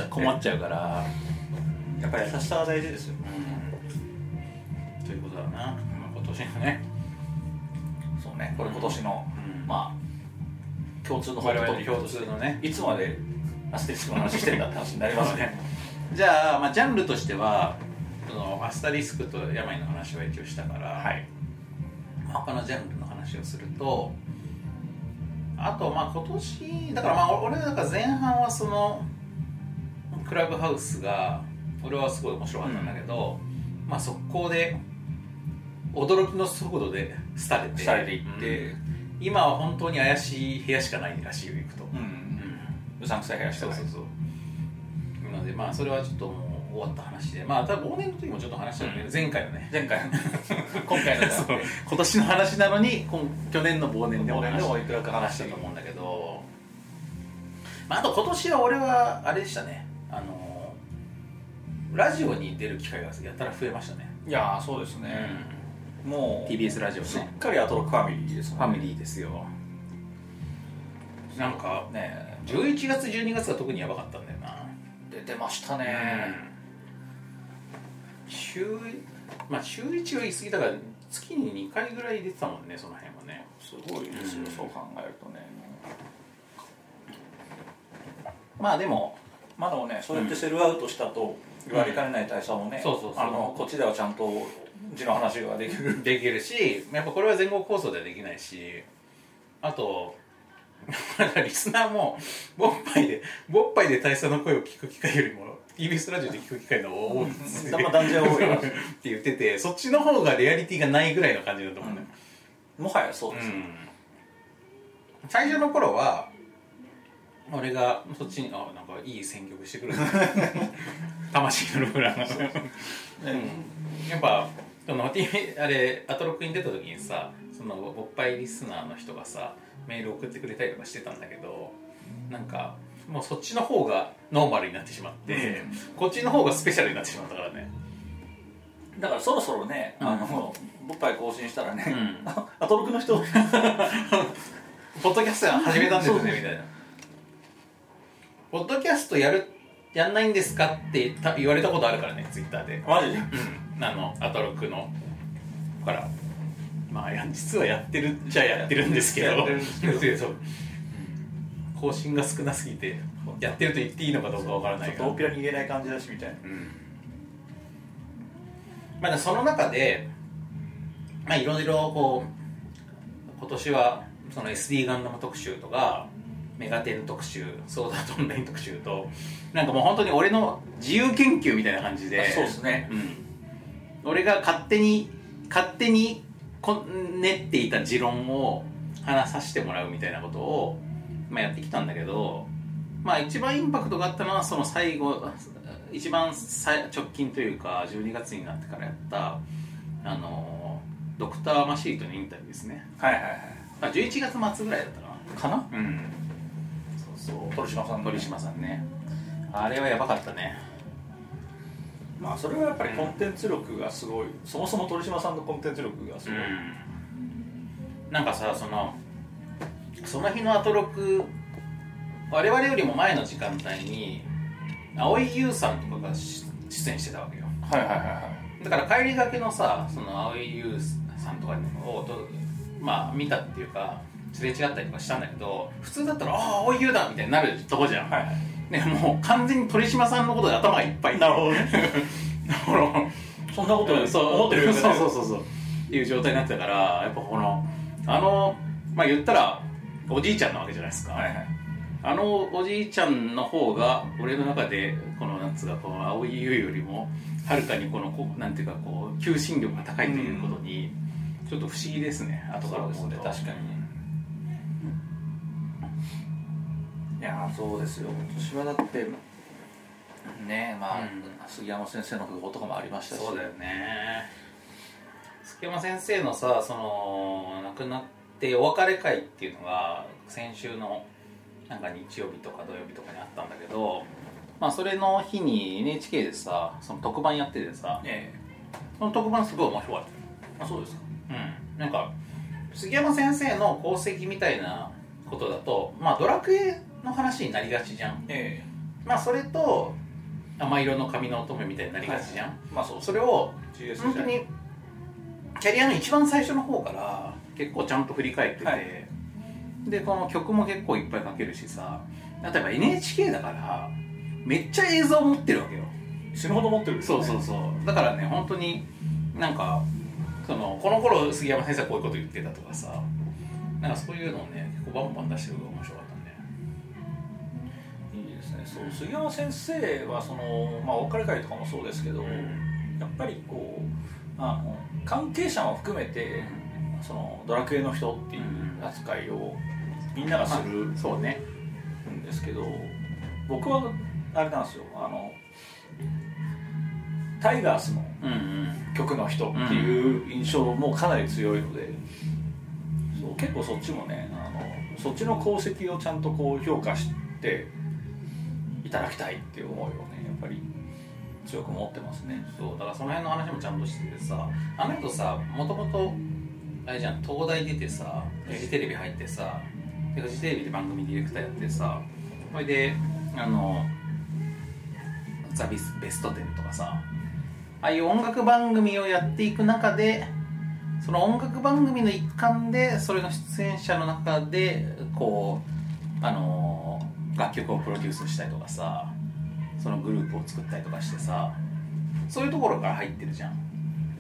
困っちゃうから。やっぱり優しさが大事ですよ。うんということだな、まあ、今年のね。そうねこれ今年の、うん。まあ共通の我々共通のね。いつまでアステリスクの話してんだって話になりますね。*laughs* じゃあ、まあ、ジャンルとしてはそのアスタリスクと病の話は一応したから、はい。まあ他のジャンルの話をするとあとまあ今年だからまあ俺だから前半はそのクラブハウスが俺はすごい面白かったんだけど、まあ速攻で驚きの速度で廃れてされていって。うん。今は本当に怪しい部屋しかないらしいよ行くと、うん、うんうさんくさい部屋してない。そうそうそう。なのでまあそれはちょっともう終わった話で。まあ多分忘年の時もちょっと話したんだけど、前回のね。前回。*laughs* 今回の *laughs* そう。今年の話なのに今去年の忘年でも忘年でもいくらか話話したたと思うんだけど、まあ、あと今年は俺はあれでしたね。あのラジオに出る機会がやたら増えましたね、いやーそうですね、もう TBS ラジオね。しっかりアトロックファミリーですもんファミリーですよ。なんかね11月12月が特にやばかったんだよな。出てましたね、週まあ週1は言い過ぎだから月に2回ぐらい出てたもんねその辺はね。すごいですよ、うん。そう考えるとね。まあでもまあでもねそうやってセルアウトしたと言われかねない大佐もね、こっちではちゃんと字の話ができる。*laughs* できるしやっぱこれは全国放送ではできないしあとなんかリスナーもボッパイでボッパイで大佐の声を聞く機会よりも TBS ラジオで聞く機会の多いですまあ断然多い。な *laughs* って言っててそっちの方がレアリティがないぐらいの感じだと思うね、もはやそうです、うん。最初の頃は俺がそっちにあなんかいい選曲してくる *laughs* 魂のローラーがうん。やっぱその TV あれアトロックに出た時にさそのおっぱいリスナーの人がさメール送ってくれたりとかしてたんだけどなんかもうそっちの方がノーマルになってしまって、こっちの方がスペシャルになってしまったからね。だからそろそろね、うん。あのボッパイ更新したらね、うん。*laughs* あアトロックの人。*laughs* ポッドキャスト始めたんですよねみたいな。ポッドキャストやるやんないんですかってた言われたことあるからねツイッターで。マジ？でうん。あのアトロックの。から。まあや実はやってるっちゃやってるんですけど。やってるんですけど。*laughs* そう更新が少なすぎてやってると言っていいのかどうかわからないがちょっと大っぴらに言えない感じだしみたいな。うん。まあ、その中で、まあ、いろいろこう今年はその SD ガンダム特集とかメガテン特集ソードアートオンライン特集となんかもう本当に俺の自由研究みたいな感じでそうですね。うん、俺が勝手に勝手にこ練っていた持論を話させてもらうみたいなことを、まあ、やってきたんだけど、まあ、一番インパクトがあったのはその最後一番最直近というか12月になってからやったあのドクター・マシートのインタビューですね。はいはいはい。あ11月末ぐらいだったな。かな？うん。そうそう。鳥島さんのね。鳥島さんね。あれはやばかったね。まあそれはやっぱりコンテンツ力がすごい、そもそも鳥島さんのコンテンツ力がすごい、なんかさそのその日のアトロク我々よりも前の時間帯に蒼井優さんとかがし出演してたわけよ。はいはいはいはい。だから帰りがけのさその蒼井優さんとかをとまあ見たっていうかすれ違ったりとかしたんだけど普通だったら「ああ蒼井優だ!」みたいになるとこじゃん、はいはい。ね、もう完全に鳥島さんのことで頭がいっぱい。なるほどね。*laughs* そんなことそう。思ってるよね。そうそうそうそう。いう状態になってたからやっぱこのあのまあ言ったらおじいちゃんなわけじゃないですか、はいはい。あのおじいちゃんの方が俺の中でこのなんつうかこの青い優よりもはるかにこのこうなんていうかこう求心力が高いということにちょっと不思議ですね。後から思うと。そうですね。確かに。ねいやーそうですよ。私はだってねまあ、うん。杉山先生の訃報とかもありましたし。そうだよね。月山先生のさその亡くなってお別れ会っていうのが先週のなんか日曜日とか土曜日とかにあったんだけどまあそれの日に NHK でさその特番やっててさえその特番すごい面白かった。あそうですか。うん。なんか杉山先生の功績みたいなことだとまあドラクエの話になりがちじゃん。えまあそれと甘色の髪の乙女みたいになりがちじゃん、えまあそうそれを本当にキャリアの一番最初の方から結構ちゃんと振り返ってて、はい。でこの曲も結構いっぱいかけるしさ。例えば NHK だからめっちゃ映像持ってるわけよ。死ぬほど持ってるね。そうそうそう。だからね本当になんかそのこの頃杉山先生はこういうこと言ってたとかさ。なんかそういうのをね結構バンバン出してるのが面白かったね。いいですね。そう杉山先生はその、まあ、お別れ会とかもそうですけど、やっぱりこうあの関係者も含めてそのドラクエの人っていう扱いをみんながするそうね。んですけど僕はあれなんですよ。あのタイガースの曲の人っていう印象もかなり強いので、そう結構そっちもねあのそっちの功績をちゃんとこう評価していただきたいっていう思いをねやっぱり強く持ってますね。そうだからその辺の話もちゃんとしててさあの人さもともとあれじゃん東大出てさフジテレビ入ってさでフジテレビで番組ディレクターやってさそれであの「ザビスベストテン」とかさああいう音楽番組をやっていく中でその音楽番組の一環でそれの出演者の中でこうあの楽曲をプロデュースしたりとかさそのグループを作ったりとかしてさそういうところから入ってるじゃん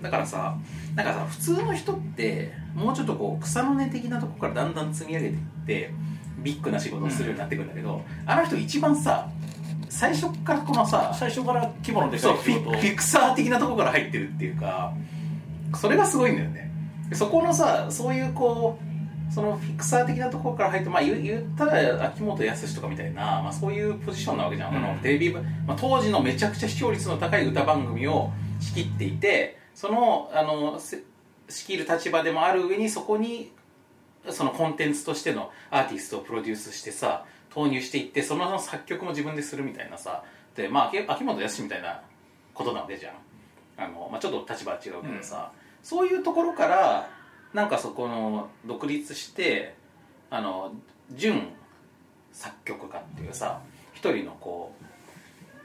だからさなんかさ普通の人ってもうちょっとこう草の根的なとこからだんだん積み上げていってビッグな仕事をするようになってくるんだけど、あの人一番さ最初からこのさ最初から規模のでかそうフィい仕事をフィクサー的なところから入ってるっていうかそれがすごいんだよね。そこのさそういうこうそのフィクサー的なところから入ってまあ言言ったら秋元康とかみたいな、まあ、そういうポジションなわけじゃん、あのテレビ、まあ、当時のめちゃくちゃ視聴率の高い歌番組を仕切っていてそのあのせ仕切る立場でもある上にそこにそのコンテンツとしてのアーティストをプロデュースしてさ投入していってその作曲も自分でするみたいなさでまあ秋秋元康みたいなことなわけじゃん。あの、まあ、ちょっと立場は違うけどさ、そういうところからなんかそこの独立してあの準作曲家っていうさ一人のこ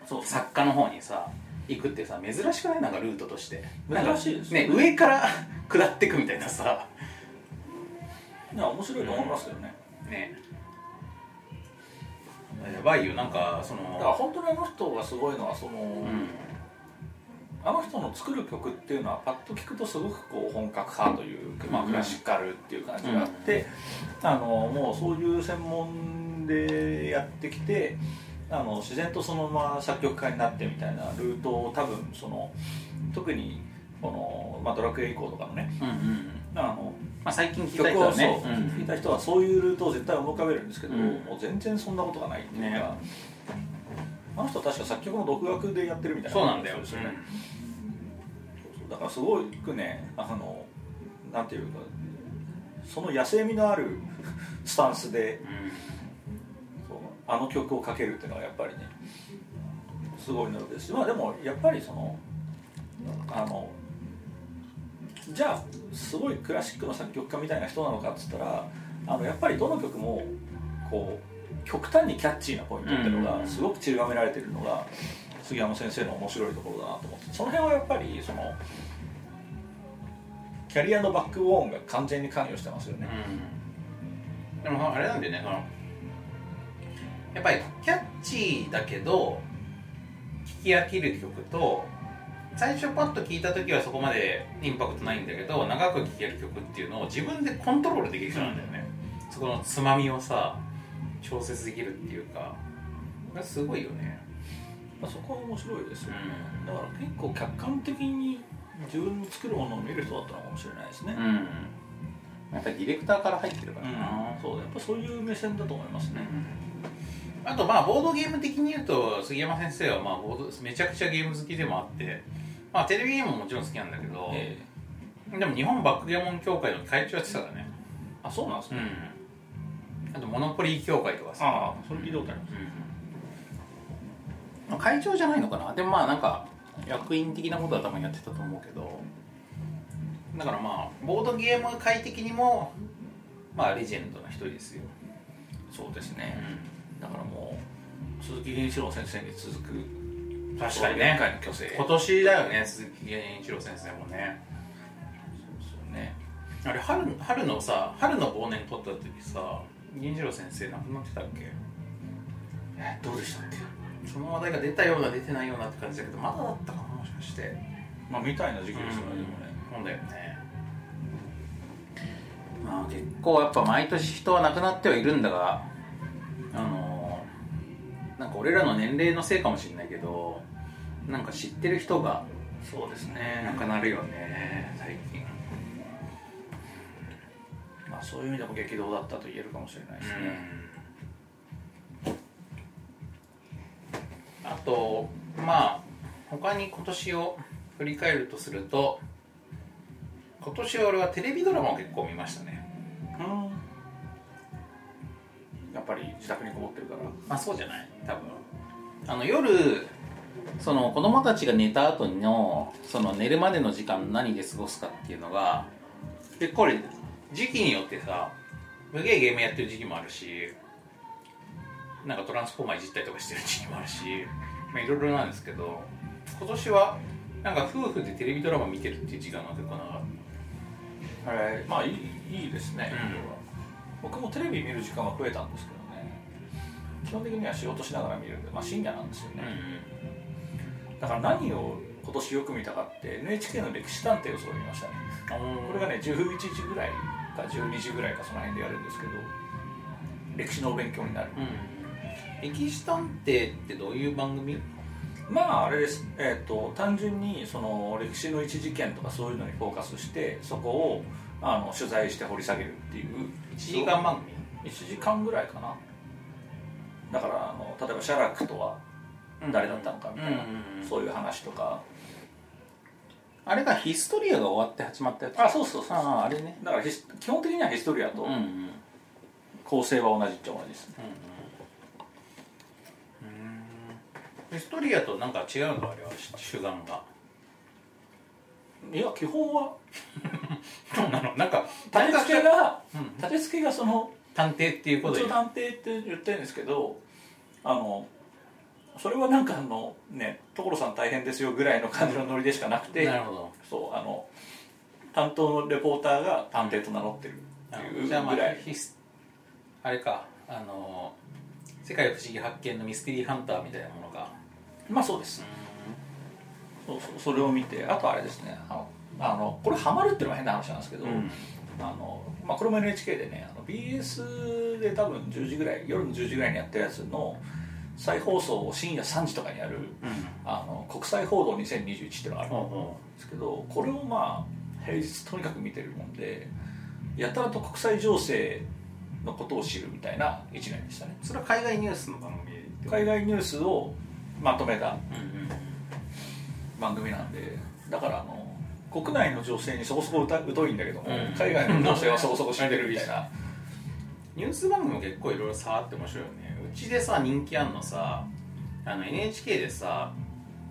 うそう作家の方にさ行くってさ珍しくない？なんかルートとして。珍しいですねよね。上から *laughs* 下ってくみたいなさ。いや面白いと思いますけどね、ね。やばいよなんかそだからの本当にあの人がすごいのはその、うん。あの人の作る曲っていうのはパッと聞くとすごくこう本格派というか、まあ、うん。クラシカルっていう感じがあって、あのもうそういう専門でやってきてあの自然とそのまま作曲家になってみたいなルートを多分その特にこの、まあ、ドラクエ以降とかのね。うんうんあのまあ最近聞いた人はね。聞いた人はそういうルートを絶対思い浮かべるんですけど、うん。もう全然そんなことがないっていうか、ね。あの人は確か作曲の独学でやってるみたいな。そうなんだよ。ですよね、そうそう。だからすごくねあのなんていうかその野生味のあるスタンスでうんあの曲をかけるっていうのはやっぱりねすごいのです。しまあでもやっぱりそのあのじゃあすごいクラシックの作曲家みたいな人なのかっつったらあのやっぱりどの曲もこう極端にキャッチーなポイントっていうのうん。がすごく散りばめられてるのが杉山先生の面白いところだなと思って。その辺はやっぱりそのキャリアのバックボーンが完全に関与してますよね。うん、でもあれなんだよねやっぱりキャッチーだけど聴き飽きる曲と最初パッと聴いた時はそこまでインパクトないんだけど長く聴ける曲っていうのを自分でコントロールできる人なんだよね、そこのつまみをさ調節できるっていうかすごいよね。まあ、そこは面白いですよね、うんだから結構客観的に自分の作るものを見る人だったのかもしれないですね、うん。やっぱりディレクターから入ってるからな、そう。やっぱそういう目線だと思いますね、あとまあボードゲーム的に言うと杉山先生はまあボードめちゃくちゃゲーム好きでもあってまあテレビゲームももちろん好きなんだけど、えでも日本バックゲーモン協会の会長やってたからね。あそうなんですね、うん。あとモノポリー協会とかさ。ああそれ聞いたことあります。うん。会長じゃないのかな。でもまあなんか役員的なことは多分やってたと思うけど。だからまあボードゲーム界的にもまあレジェンドの一人ですよ、そうですね、だからもう鈴木源一郎先生に続く確かにね。の巨星今年だよね。鈴木源一郎先生もね。そうですよね。あれ春春のさ春の忘年取った時さ銀次郎先生亡くなってたっけ？えどうでしたっけ？その話題が出たような出てないようなって感じだけどまだだったかなもしかして。まあみたいな時期ですよね、でもね。そうだよね。まあ結構やっぱ毎年人は亡くなってはいるんだがあのなんか俺らの年齢のせいかもしれないけどなんか知ってる人がそうです亡ねくなるよね最近。まあそういう意味でも激動だったと言えるかもしれないですね、あとまあ他に今年を振り返るとすると今年は俺はテレビドラマを結構見ましたね。うんやっぱり自宅にこもってるから。まあそうじゃない？多分。あの夜その子供たちが寝た後のその寝るまでの時間何で過ごすかっていうのが結構時期によってさすげえゲームやってる時期もあるしなんかトランスフォーマーいじったりとかしてる時期もあるしまあいろいろなんですけど今年はなんか夫婦でテレビドラマ見てるっていう時間が結構長かっはい。まあいいいいですね、うん僕もテレビ見る時間は増えたんですけどね。基本的には仕事しながら見るんで、まあ、深夜なんですよた、ね、だから何を今年よく見たかって NHK の歴史探偵をすごい見ましたね。これがね11時ぐらいか12時ぐらいかその辺でやるんですけど歴史のお勉強になる。うん。歴史探偵ってどういう番組？まああれです、えー、と単純にその歴史の一事件とかそういうのにフォーカスしてそこをあの取材して掘り下げるっていう。1時間番組？1時間ぐらいかな。だからあの例えば写楽とは誰だったのかみたいな、うんそういう話とか。あれがヒストリアが終わって始まったやつ？あそうそうそうあああれね。だから基本的にはヒストリアとうんうん。うん構成は同じっちゃ同じですね、ヒストリアとなんか違うのあれは主眼が。いや基本は。*laughs* そうなの？なんか立て付けが、うん。立て付けがその探偵っていうことで。一応探偵って言ってるんですけどあのそれはなんかあのね所さん大変ですよぐらいの感じのノリでしかなくてなるほど。そうあの担当のレポーターが探偵と名乗ってるっていうじゃあまあぐらいヒスあれかあの世界不思議発見のミステリーハンターみたいなもまあそうです。そうそれを見てあとあれですね。あのあのこれハマるっていうのは変な話なんですけど、うん。あのまあ、これも NHK でねあの BS で多分10時ぐらい夜の10時ぐらいにやってるやつの再放送を深夜3時とかにやるうん。あの国際報道2021っていうのがあるんですけどこれをまあ平日とにかく見てるもんでやたらと国際情勢のことを知るみたいな1年でしたね。うそれは海外ニュースの番組で海外ニュースをまとめた番組なんでだからあの国内の女性にそこそこ疎疎いんだけども、うん。海外の女性はそこそこ知ってるみたいな。ニュース番組も結構いろいろ触って面白いよね。うちでさ人気あんのさあの NHK でさ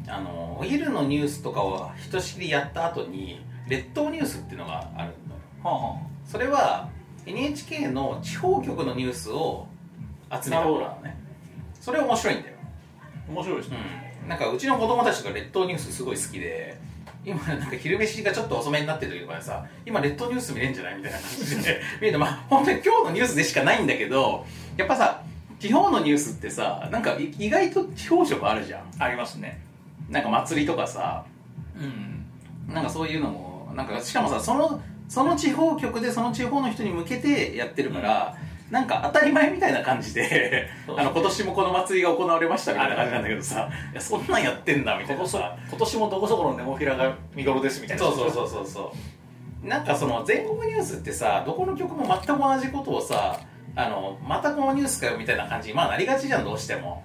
あのお昼のニュースとかをひとしきりやった後に列島ニュースっていうのがあるのよ。はあはそれは NHK の地方局のニュースを集めた。ものなのね。それ面白いんだよ、あ面白いですね、うん、なんかうちの子供たちが列島ニュースすごい好きで今なんか昼飯がちょっと遅めになってる時とかでさ今列島ニュース見れんじゃないみたいな感じで *laughs* 見るとまあ本当に今日のニュースでしかないんだけどやっぱさ地方のニュースってさなんかい意外と地方色あるじゃん。ありますね。なんか祭りとかさうん。なんかそういうのもなんかしかもさそのその地方局でその地方の人に向けてやってるから、なんか当たり前みたいな感じでそう。あの今年もこの祭りが行われましたみたいな感じなんだけどさい。やそんなんやってんだみたいなさ。今年もどこそこのネモフィラが見頃ですみたいなそうそうそうそう。そうなんかその全国ニュースってさどこの局も全く同じことをさあのまたこのニュースかよみたいな感じにまあなりがちじゃんどうしても。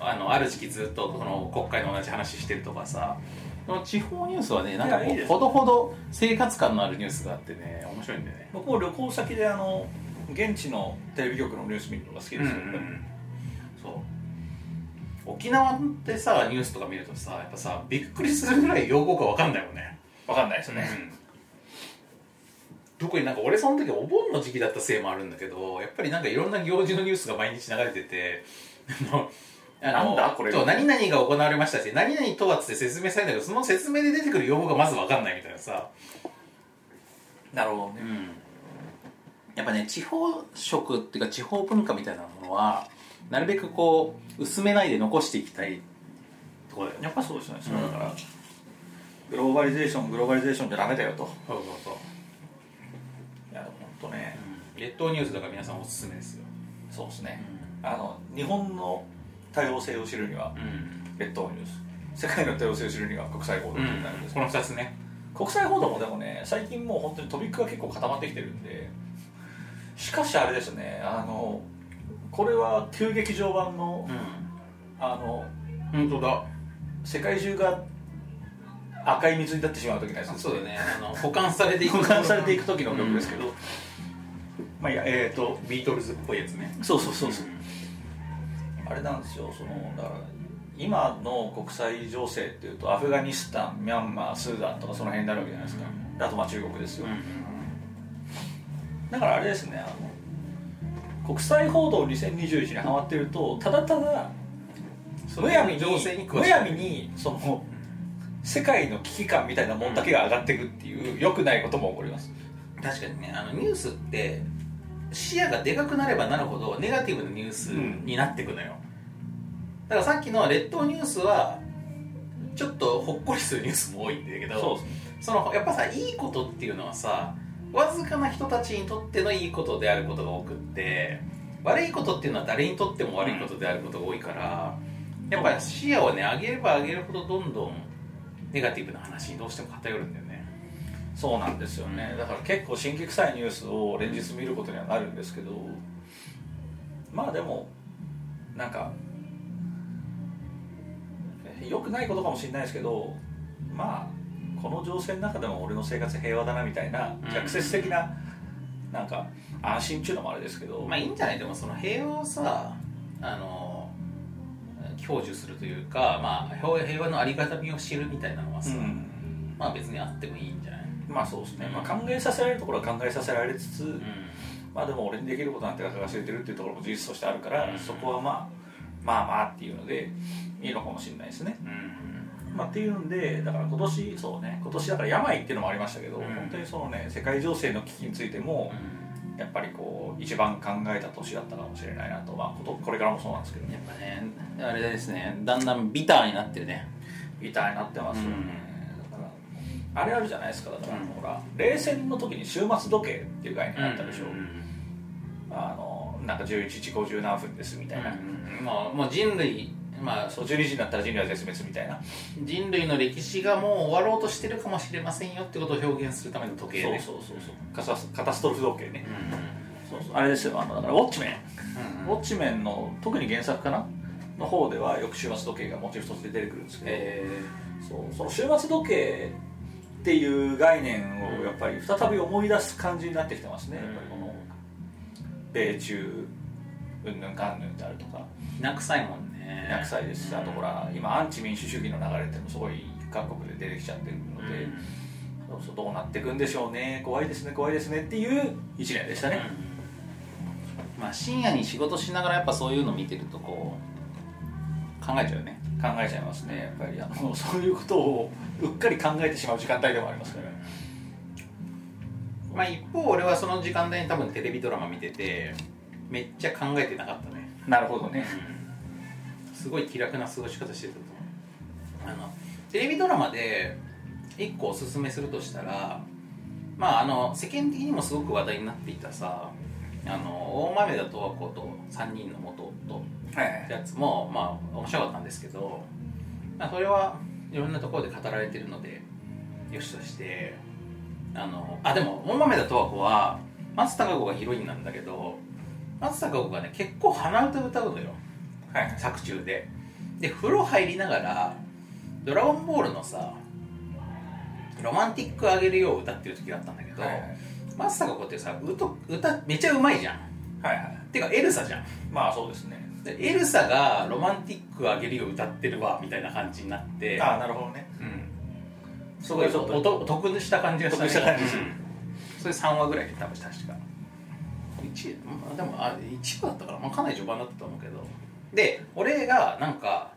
あのある時期ずっとこの国会の同じ話してるとかさ。地方ニュースはねなんかほどほど生活感のあるニュースがあってね面白いんだよね。僕も旅行先であの現地のテレビ局のニュース見るのが好きですよ、そう。沖縄ってさニュースとか見るとさやっぱさびっくりするぐらい用語が分かんないよね。わかんないですね、特になんか俺その時お盆の時期だったせいもあるんだけどやっぱりなんかいろんな行事のニュースが毎日流れててなんだ？これ何々が行われましたし何々とはっつって説明されるんだけどその説明で出てくる用語がまず分かんないみたいなさ、なるほどね、やっぱね地方食っていうか地方文化みたいなものはなるべくこう薄めないで残していきたいところだよね。やっぱそうですよね、それはだからグローバリゼーショングローバリゼーションじゃダメだよと。そうそうそう、いやでも本当ね列島ニュースだから皆さんおすすめですよ、そうですね。あの日本の多様性を知るにはうん。列島ニュース。世界の多様性を知るには国際報道ってなるんですこの2つね。国際報道もでもね最近もう本当にトピックが結構固まってきてるんでしかしあれですねあのこれは旧劇場版のあの本当だ。世界中が赤い水になってしまう時のやつですそうだね。あの保管されていく保管されていく時の曲ですけど、まあいやえっ、ー、とビートルズっぽいやつね。そうそうそうそう。あれなんですよ。そのだから今の国際情勢っていうとアフガニスタンミャンマースーダンとかその辺になるわけじゃないですか、であとまあ中国ですよ、だからあれですねあの国際報道2021にハマってるとただただむやみにむやみにその世界の危機感みたいなもんだけが上がっていくっていう良くないことも起こります。確かにねあのニュースって視野がでかくなればなるほどネガティブなニュースになっていくのよ、だからさっきの列島ニュースはちょっとほっこりするニュースも多いんだけどそのやっぱさいいことっていうのはさわずかな人たちにとってのいいことであることが多くって悪いことっていうのは誰にとっても悪いことであることが多いから、やっぱり視野をね上げれば上げるほどどんどんネガティブな話にどうしても偏るんだよね。そうなんですよね。だから結構新規臭いニュースを連日見ることにはなるんですけどまあでもなんか良くないことかもしれないですけどまあこの情勢の中でも俺の生活平和だなみたいなうん。逆説的ななんか安心っていうのもあれですけど、まあいいんじゃないでもその平和をさあの享受するというか、まあ、平平和のありがたみを知るみたいなのはさ、うん。まあ別にあってもいいんじゃない、まあそうですね、まあ、考えさせられるところは考えさせられつつ、うん。まあでも俺にできることなんてが忘れてるっていうところも事実としてあるから、うん。そこはまあまあまあっていうのでいいのかもしれないですね、うんまあ、っていうんでだから今年そうね今年だから病っていうのもありましたけど、うん。本当にそのね世界情勢の危機についてもやっぱりこう一番考えた年だったかもしれないなと、まあ、ことこれからもそうなんですけどね。やっぱねあれですねだんだんビターになってるね。みたいになってますよね、だからあれあるじゃないですかだから、うん。ほら冷戦の時に終末時計っていう概念あったでしょ、あのなんか11時50何分ですみたいな、もうもう人類まあそう12時になったら人類は絶滅みたいな。人類の歴史がもう終わろうとしてるかもしれませんよってことを表現するための時計ね。そうそうそうそう。カタストロフ時計ね。うん。そうそう。あれですよ。あのだからウォッチメン。うんウォッチメンの特に原作かな？の方ではよく終末時計がモチーフとして出てくるんですけど、えそうその終末時計っっていう概念をやっぱり再び思い出す感じになってきてますね、やっぱりこの米中うんぬんかんぬんであるとか。きな臭いもんねな臭いですしあとほら今アンチ民主主義の流れってのもすごい各国で出てきちゃってるので、そうそうどうなっていくんでしょうね。怖いですね怖いですねっていう一年でしたね、まあ深夜に仕事しながらやっぱそういうの見てるとこう考えちゃうよね。考えちゃいますねやっぱり。あのそういうことをうっかり考えてしまう時間帯でもありますから。まあ一方俺はその時間帯に多分テレビドラマ見ててめっちゃ考えてなかったね。なるほどねすごい気楽な過ごし方してたと思う。あのテレビドラマで一個おすすめするとしたらまああの世間的にもすごく話題になっていたさあの大豆田十和子と3人の元夫ってやつもまあ面白かったんですけど、まあ、それはいろんなところで語られてるのでよしとしてあのあでも大豆田十和子は松たか子がヒロインなんだけど松たか子がね結構鼻歌歌うのよ。はい。作中で。で風呂入りながら「ドラゴンボール」のさ「ロマンティックあげるよ」を歌ってる時があったんだけど、はいはい。松たか子ってさ歌歌めちゃうまいじゃん。はいはい。てかエルサじゃん。まあそうですね。でエルサが「ロマンティックあげるよ」歌ってるわみたいな感じになってああなるほどね。うん。すごいちょっとお得した感じがした、得した感じうん。それ3話ぐらいで多分確か。1まあでもあ1話だったから、まあ、かなり序盤だったと思うけどで俺がなんか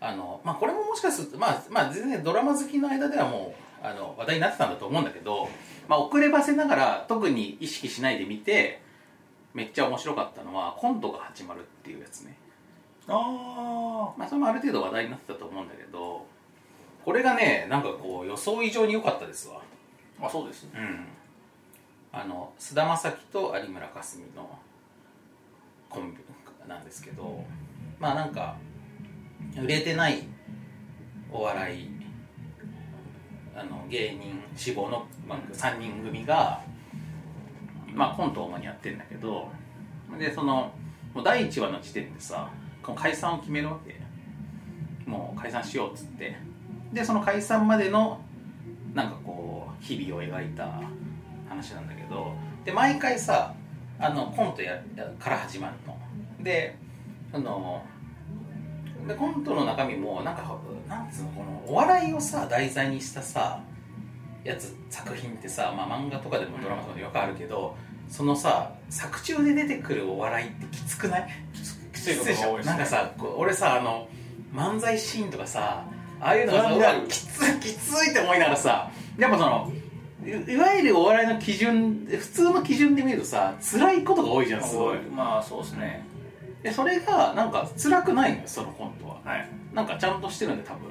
あのまあこれももしかするとまあまあ全然ドラマ好きの間ではもうあの話題になってたんだと思うんだけど、まあ、遅ればせながら特に意識しないで見てめっちゃ面白かったのはコントが始まるっていうやつね。あまあそれもある程度話題になってたと思うんだけどこれがねなんかこう予想以上に良かったですわ。ああそうですね。うん。あの菅田将暉と有村架純のコンビなんですけどまあなんか売れてないお笑いあの芸人志望の、まあ、3人組が、まあ、コントを主にやってるんだけどでそのもう第1話の時点でさこの解散を決めるわけ。もう解散しようっつって。でその解散までのなんかこう日々を描いた話なんだけどで毎回さあのコントやから始まるの。であのでコントの中身もなんかなんつうのこのお笑いをさ題材にしたさやつ作品ってさ、まあ、漫画とかでもドラマとかでよくあるけど、そのさ作中で出てくるお笑いってきつくない？きついことが多いね。なんかさ俺さあの漫才シーンとかさああいうのがさきついきついって思いながらさやっぱそのいいわゆるお笑いの基準普通の基準で見るとさ辛いことが多いじゃんすごい。まあそうですねでそれがなんか辛くないのよそのコントは。はい。なんかちゃんとしてるんで多分。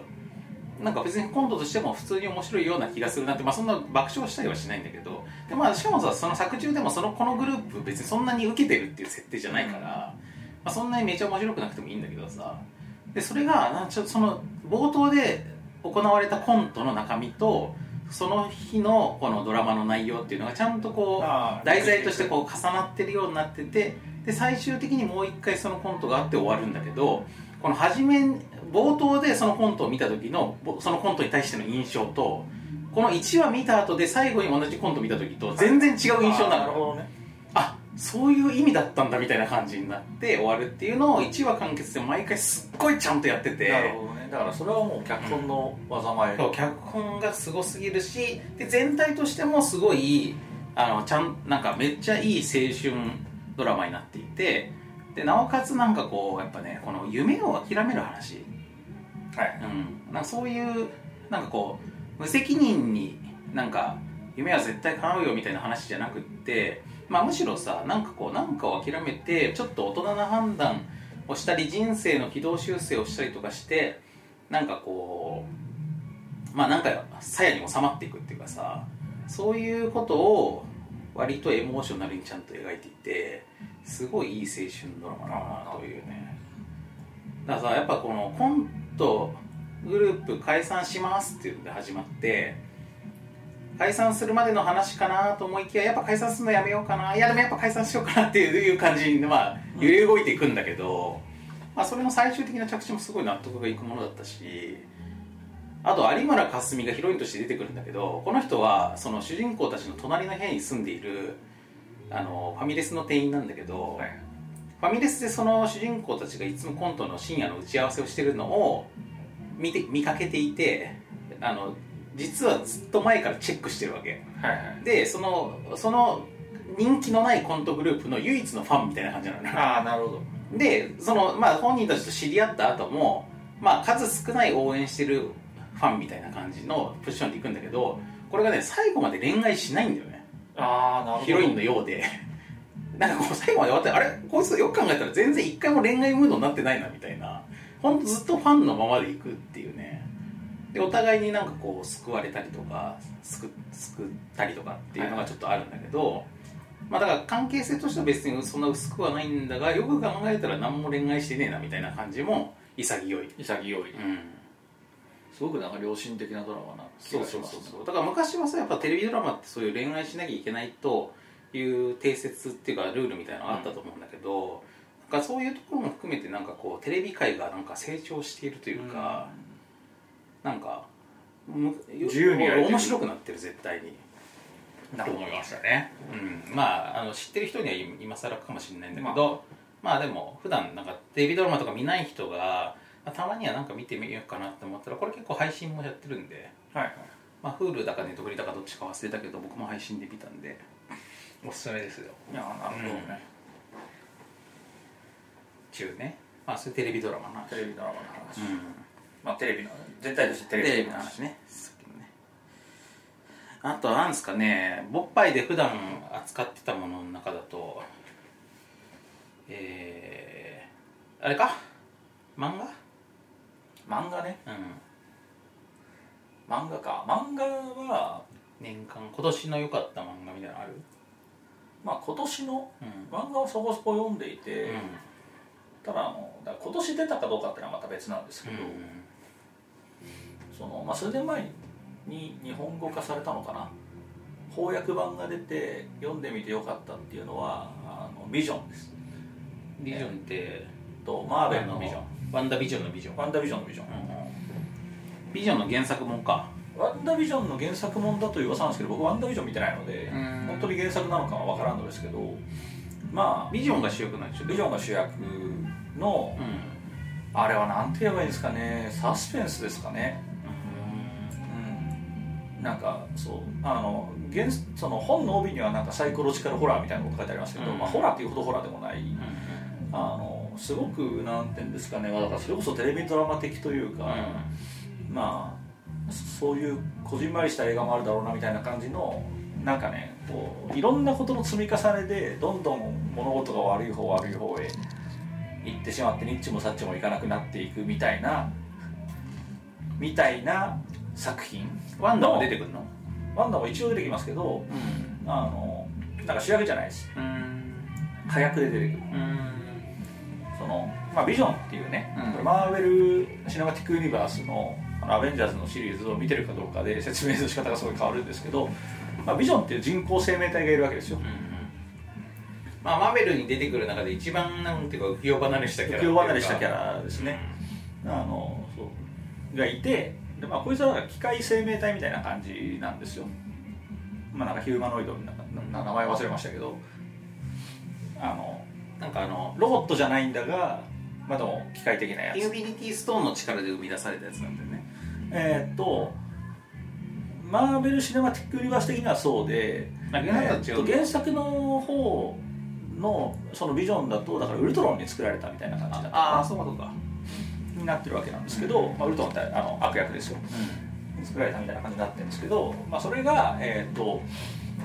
なんか別にコントとしても普通に面白いような気がするなってまあそんな爆笑したりはしないんだけど。でまあしかもさその作中でもそのこのグループ別にそんなに受けてるっていう設定じゃないから、まあ、そんなにめちゃ面白くなくてもいいんだけどさ。でそれがなんちょっとその冒頭で行われたコントの中身とその日のこのドラマの内容っていうのがちゃんとこう題材としてこう重なってるようになっててで最終的にもう一回そのコントがあって終わるんだけどこの初め冒頭でそのコントを見た時のぼそのコントに対しての印象とこの1話見た後で最後に同じコント見た時と全然違う印象になるるほどね。あそういう意味だったんだみたいな感じになって終わるっていうのを1話完結で毎回すっごいちゃんとやってて。なるほどね。だからそれはもう脚本の災いそう脚本がすごすぎるしで全体としてもすごいあのちゃんなんかめっちゃいい青春ドラマになっていてでなおかつなんかこうやっぱねこの夢を諦める話、はい。うん、なそういうなんかこう無責任になんか夢は絶対叶うよみたいな話じゃなくって、まあ、むしろさなんかこうなんかを諦めてちょっと大人な判断をしたり人生の軌道修正をしたりとかしてなんかこうまあなんか鞘に収まっていくっていうかさそういうことを割とエモーショナルにちゃんと描いていてすごいいい青春ドラマだなというね。だからさやっぱこのコントグループ解散しますっていうので始まって解散するまでの話かなと思いきややっぱ解散するのやめようかな。いやでもやっぱ解散しようかなっていう感じに、まあ、揺れ動いていくんだけど、まあ、それの最終的な着地もすごい納得がいくものだったしあと有村架純がヒロインとして出てくるんだけどこの人はその主人公たちの隣の部屋に住んでいるあのファミレスの店員なんだけど、はい。ファミレスでその主人公たちがいつもコントの深夜の打ち合わせをしてるのを見て見かけていてあの実はずっと前からチェックしてるわけ。はいはい。でそのその人気のないコントグループの唯一のファンみたいな感じなのね。ああなるほど。でその、まあ、本人たちと知り合った後も、まあ、数少ない応援してるファンみたいな感じのポジションで行くんだけどこれがね最後まで恋愛しないんだよね。ああなるほど。ヒロインのようで。*laughs* なんかこう最後まで終わってあれ？こいつよく考えたら全然一回も恋愛ムードになってないなみたいな。ほんとずっとファンのままで行くっていうね。でお互いになんかこう救われたりとか救救ったりとかっていうのがちょっとあるんだけど、まあだから関係性としては別にそんな薄くはないんだがよく考えたら何も恋愛してねえなみたいな感じも潔い、潔い。うん、すごくなんか良心的なドラマな気そうそうがしますそうそうだから昔はさやっぱテレビドラマってそういう恋愛しなきゃいけないという定説っていうかルールみたいなのがあったと思うんだけど、なんかそういうところも含めてなんかこうテレビ界がなんか成長しているというか、なんかむ自由に面白くなってる絶対に。なと思いましたね、うん、まああの知ってる人には今更かもしれないんだけど、まあ、でも普段なんかテレビドラマとか見ない人が、まあたまにはなんか見てみようかなって思ったらこれ結構配信もやってるんではいはい。まあ、Hulu だか Netflix だかどっちか忘れたけど僕も配信で見たんで。おすすめですよ。いやなるほどね、中ね。まあそれテレビドラマの話。テレビドラマの話、うん。まあテレビの全体としてテテレビの話ね。あとはなんですかね。ボッパイで普段扱ってたものの中だとえー、あれか？漫画？漫画ね。うん。漫画か。漫画は年間今年の良かった漫画みたいなのある？まあ今年の？うん。漫画をそこそこ読んでいて、うん。ただあの今年出たかどうかっていうのはまた別なんですけど、そのまあ、数年前に日本語化されたのかな。翻訳版が出て読んでみてよかったっていうのはあのビジョンです。ビジョンってとマーベルのビジョンワンダービジョンのビジョン。ワンダービジョンのビジョン、ビジョンの原作もんか。ワンダービジョンの原作もんだという噂なんですけど僕ワンダービジョン見てないのでうん。本当に原作なのかは分からんのですけどまあビジョンが主役なんでしょ？ビジョンが主役のうん。あれは何て言えばいいんですかね。サスペンスですかね。うん。なんかそうあの原その本の帯にはなんかサイコロジカルホラーみたいなこと書いてありますけど、うん。まあ、ホラーっていうほどホラーでもない。うん。あのすごくなんていうんですかね。だからそれこそテレビドラマ的というか、まあそういうこじんまりした映画もあるだろうなみたいな感じのなんかねこういろんなことの積み重ねでどんどん物事が悪い方悪い方へ行ってしまってニッチもサッチもいかなくなっていくみたいなみたいな作品。ワンダも出てくるの？ワンダも一応出てきますけどうん。あのなんか主役じゃないです。うん。火薬で出てくる。うんその、まあ、ビジョンっていうね、うん。マーベル・シネマティック・ユニバースのあのアベンジャーズのシリーズを見てるかどうかで説明の仕方がすごい変わるんですけど、まあ、ビジョンっていう人工生命体がいるわけですよ。まあマーベルに出てくる中で一番なんていうか浮世離れしたキャラ浮世離れしたキャラですね。あのそう。がいてで、まあ、こいつは機械生命体みたいな感じなんですよ。まあなんかヒューマノイドな名前忘れましたけどあのなんかあのロボットじゃないんだがまあでも機械的なやつ。インフィニティストーンの力で生み出されたやつなんだよね。えーっとマーベル・シネマティック・ユニバース的にはそうで、えーっと原作の方のそのビジョンだとだからウルトロンに作られたみたいな感じだああそうかそうか。になってるわけなんですけど、まあ、ウルトロンってあの悪役ですよ。う作られたみたいな感じになってるんですけど、まあ、それが、えーっと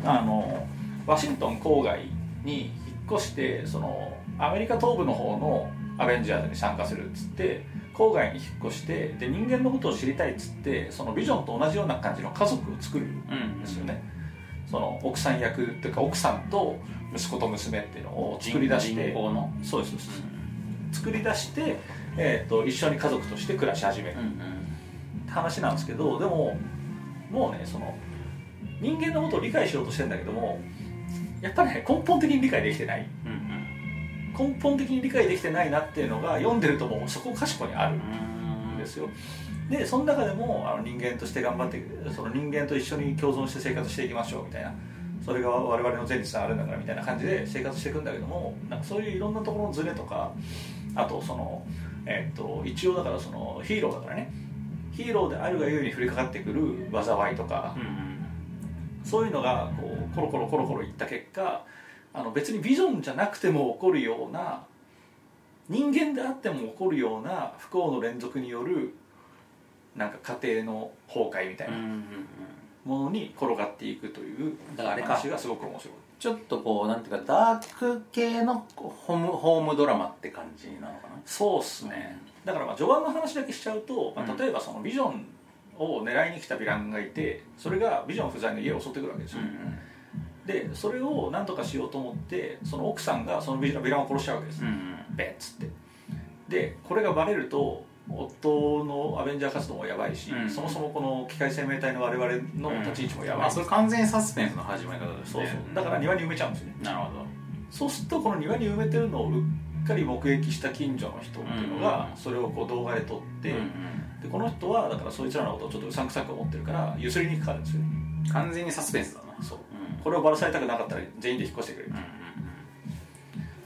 あのワシントン郊外に越してそのアメリカ東部の方のアベンジャーズに参加するっつって郊外に引っ越してで人間のことを知りたいっつってそのビジョンと同じような感じの家族を作るんんうんですよね、その奥さん役っていうか奥さんと息子と娘っていうのを作り出して人工の？そうですそうです。作り出して、えー、と一緒に家族として暮らし始める。うんうん。って話なんですけどでももうねその人間のことを理解しようとしてるんだけどもやっぱりね根本的に理解できてない。うん根本的に理解できてないなっていうのが読んでるともうそこかしこにあるうんんですよでその中でもあの人間として頑張ってその人間と一緒に共存して生活していきましょうみたいな。それが我々の前につながるんだからみたいな感じで生活していくんだけどもなんかそういういろんなところのズレとかあとその、えっと一応だからそのヒーローだからね。ヒーローであるがゆえに降りかかってくる災いとかうんうんそういうのがこうコロコロコロコロいった結果あの別にビジョンじゃなくても起こるような人間であっても起こるような不幸の連続によるなんか家庭の崩壊みたいなものに転がっていくという話がすごく面白い。ちょっとこうなんていうかダーク系のホームホームドラマって感じなのかな？そうっすね。だからまあ序盤の話だけしちゃうと、まあ、うん。例えばそのビジョンを狙いに来たヴィランがいてそれがビジョン不在の家を襲ってくるわけですよ、でそれを何とかしようと思ってその奥さんがそのヴィランヴィランを殺しちゃうわけです、うんうん。ベッつって。でこれがバレると夫のアベンジャー活動もやばいし、うん。そもそもこの機械生命体の我々の立ち位置もやばい、まあそれ完全にサスペンスの始まり方ですそうねそう。だから庭に埋めちゃうんですよ。ねなるほど。そうするとこの庭に埋めてるのをうっかり目撃した近所の人っていうのがうん。それをこう動画で撮って、うんうんでこの人はだからそいつらのことをちょっとうさんくさく思ってるからゆすりにかかるんですよ。ね完全にサスペンスだな。そう。うん。これをバラされたくなかったら全員で引っ越してくれる、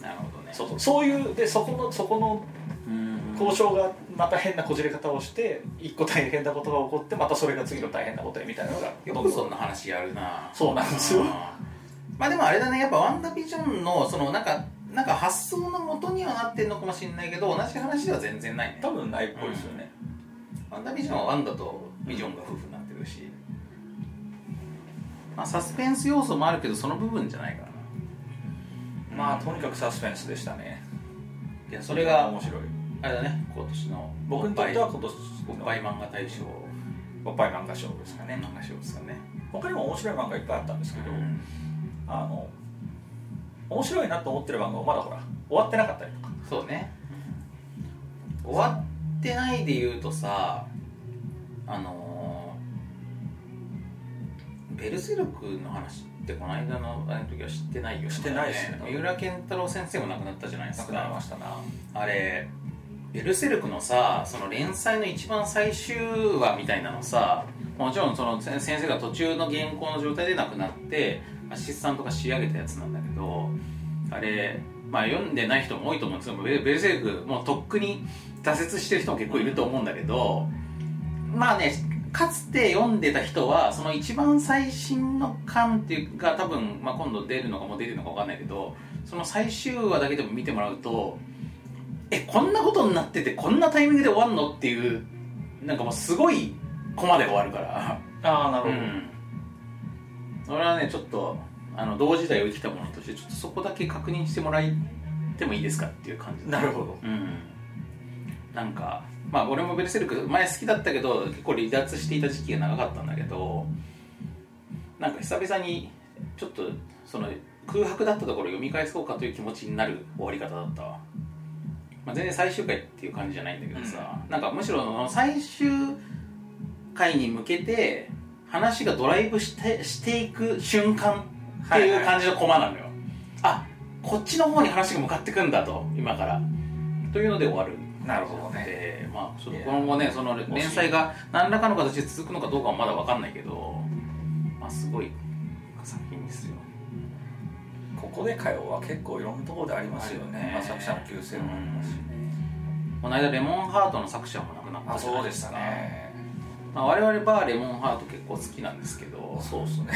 なるほどね。そうそう。そういうでそこのそこのうん交渉がまた変なこじれ方をして一個大変なことが起こってまたそれが次の大変なことへみたいなのがよくそんな話やるな。そうなんですよ。まあでもあれだね。やっぱワンダービジョンのそのなんかなんか発想の元にはなってんのかもしれないけど同じ話では全然ないね。多分ないっぽいですよね、ワンダービジョンはワンダとビジョンが夫婦になってるし、まあ、サスペンス要素もあるけどその部分じゃないからな。まあとにかくサスペンスでしたね。いやそれが面白い。あれだね今年の僕にとっては今年おっぱい漫画大賞。おっぱい漫画賞ですかね。漫画賞ですかね、他にも面白い漫画いっぱいあったんですけど、うん。あの面白いなと思ってる漫画もまだほら終わってなかったりとか。そうね。終わってないで言うとさあのーベルセルクの話ってこの間のあれの時は知ってないよね。知ってないですね。三浦健太郎先生も亡くなったじゃないですなくなりまかしたな。あれベルセルクのさその連載の一番最終話みたいなのさもちろんその先先生が途中の原稿の状態で亡くなってアシスタントが仕上げたやつなんだけどあれまあ読んでない人も多いと思うんですけどベベルセルクもうとっくに挫折してる人も結構いると思うんだけどまあねかつて読んでた人はその一番最新の巻っていうか多分、まあ、今度出るのかもう出てるのか分かんないけどその最終話だけでも見てもらうとえこんなことになっててこんなタイミングで終わんのっていうなんかもうすごいコマで終わるから。ああなるほど、うん。それはねちょっとあの同時代を生きたものとしてちょっとそこだけ確認してもらってもいいですかっていう感じ。なるほど。うんなんかまあ俺もベルセルク前好きだったけど結構離脱していた時期が長かったんだけどなんか久々にちょっとその空白だったところを読み返そうかという気持ちになる終わり方だったわ、まあ、全然最終回っていう感じじゃないんだけどさ、なんかむしろ最終回に向けて話がドライブしてしていく瞬間っていう感じのコマなのよ、あこっちの方に話が向かってくんだと今から。というので終わるなるほどね。でまあちょっと今後ねその連載が何らかの形で続くのかどうかはまだ分かんないけどまあすごい作品ですよ。ここで会話は結構いろんなところでありますよね、まあ、作者の旧姓もありますしね、この間レモンハートの作者も亡くなったあじゃないうでしたね。まあ、我々バーレモンハート結構好きなんですけど。そうっすね。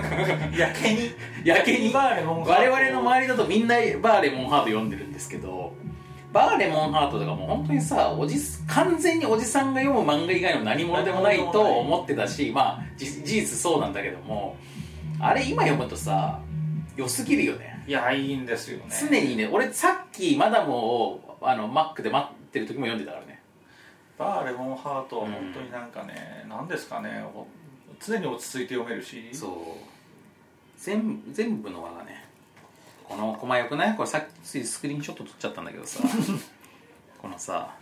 *laughs* やけに。やけに。バーレモンハート。我々の周りだとみんなバーレモンハート読んでるんですけどバーレモンハートとかもう本当にさおじ完全におじさんが読む漫画以外の何物でもないと思ってたしまあじ事実そうなんだけどもあれ今読むとさ良すぎるよね。いやいいんですよね。常にね俺さっきマダムをあのマックで待ってる時も読んでたからね。バーレモンハートは本当になんかね、なんですかねほ常に落ち着いて読めるし。そう。全部全部の輪がねこのコマよくない？これさっきスクリーンショット撮っちゃったんだけどさ。*laughs* このさ。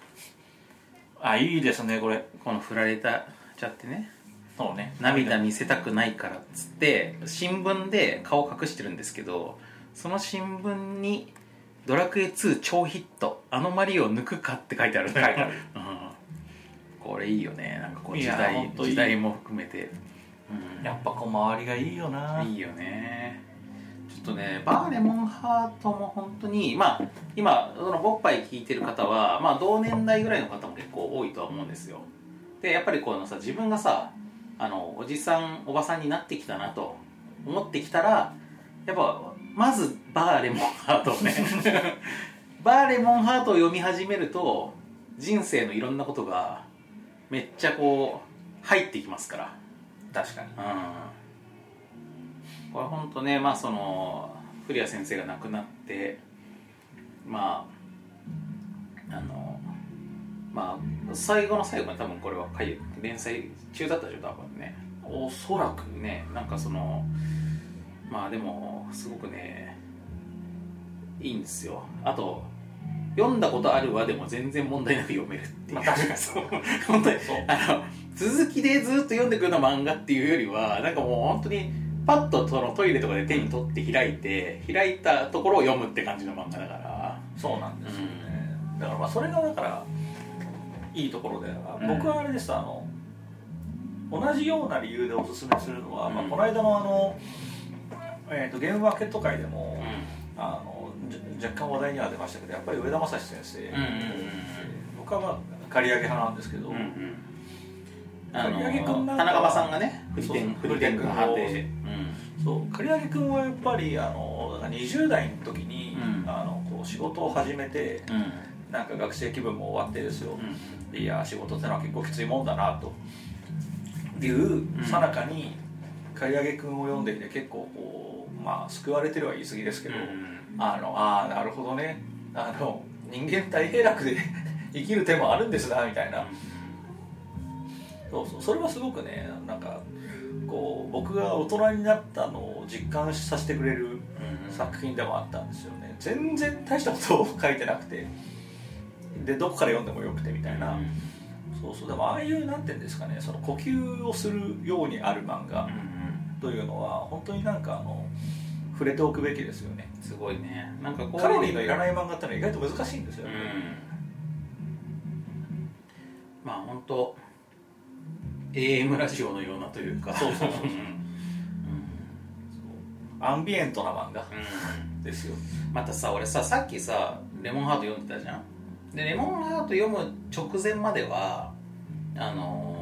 あいいですねこれ。この振られたちゃってね。そうね。涙見せたくないからっつって新聞で顔隠してるんですけどその新聞に「ドラクエ2超ヒットアノマリを抜くか」って書いてある書いてある。うん、これいいよね。なんかこう時代時代も含めて、うん、やっぱこう周りがいいよな。いいよねとねバーレモンハートも本当にまあ今そのボッパイ聞いてる方はまあ同年代ぐらいの方も結構多いとは思うんですよ。でやっぱりこのさ自分がさあのおじさんおばさんになってきたなと思ってきたらやっぱまずバーレモンハートをね *laughs* バーレモンハートを読み始めると人生のいろんなことがめっちゃこう入ってきますから。確かに。うんこれ本当ねまあその古谷先生が亡くなってまああのまあ最後の最後に多分これは回連載中だったでしょ多分ね。おそらくねなんかそのまあでもすごくねいいんですよ。あと読んだことあるわでも全然問題なく読めるっていう、まあ確かにそう。*laughs* 本当にそう。あの続きでずっと読んでくるような漫画っていうよりはなんかもう本当にパッとそのトイレとかで手に取って開いて開いたところを読むって感じの漫画だから。そうなんですよね、だからまあそれがだからいいところで、うん。僕はあれですあの同じような理由でおすすめするのは、まあ、うんこの間のあの、えー、とゲームマーケット界でも、うあのじ若干話題には出ましたけどやっぱり上田正史先生、んうんうん僕はまあ刈り上げ派なんですけど、うんうんうんあの田中間さんがねフリテンフリテンが判定してそう刈り上げ君はやっぱりあの20代の時に、うん。あのこう仕事を始めてうん。うんなんか学生気分も終わってですよ、うん。でいや仕事ってのは結構きついもんだなと。いうさなかに刈り上げ君を読んでいて結構こうまあ救われてるは言い過ぎですけど、あのああなるほどね。あの人間大平楽で *laughs* 生きる手もあるんですなみたいなそうそう。それはすごくねなんかこう僕が大人になったのを実感させてくれるうん作品でもあったんですよね。全然大したことを書いてなくて。でどこから読んでもよくてみたいな、そうそう。でもああいうなんていうんですかねその呼吸をするようにある漫画というのは本当になんかあの触れておくべきですよね。すごいね。なんかこう。カロリーのいらない漫画ってのは意外と難しいんですよ、うん。まあ本当 AM ラジオのようなというか。そうそうそう。そううん。アンビエントな漫画。うん。ですよ。またさ俺ささっきさレモンハート読んでたじゃん。でレモンハート読む直前まではあのー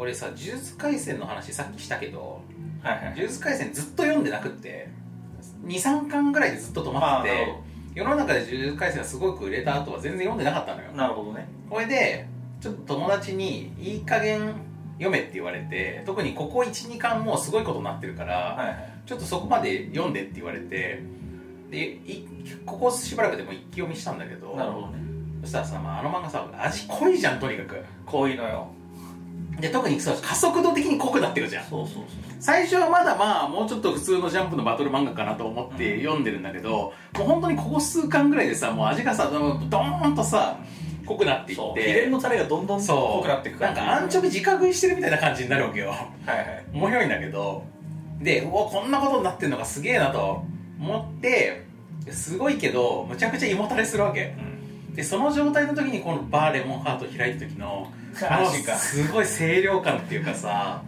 俺さ呪術廻戦の話さっきしたけどはいはい。呪術廻戦ずっと読んでなくって23巻ぐらいでずっと止まってて世の中で呪術廻戦がすごく売れた後は全然読んでなかったのよ。なるほどね。これでちょっと友達にいい加減読めって言われて特にここ12巻もうすごいことになってるから、はいはい。ちょっとそこまで読んでって言われてでいここしばらくでも一気読みしたんだけどなるほどね。そしたらさ、まあ、あの漫画さ味濃いじゃんとにかく。こういうのよ。で特にさ加速度的に濃くなってるじゃん。そうそうそう。最初はまだまあもうちょっと普通のジャンプのバトル漫画かなと思って読んでるんだけど、もう本当にここ数巻ぐらいでさもう味がさドーンとさ濃くなっていって。秘伝のタレがどんどん濃くなっていくなんかアンチョビ直食いしてるみたいな感じになるわけよ。はいはい。面白いんだけど。でうわこんなことになってんのがすげえなと思ってすごいけどむちゃくちゃ胃もたれするわけ。うん。でその状態の時にこのバーレモンハート開いた時のこの安心感すごい清涼感っていうかさ。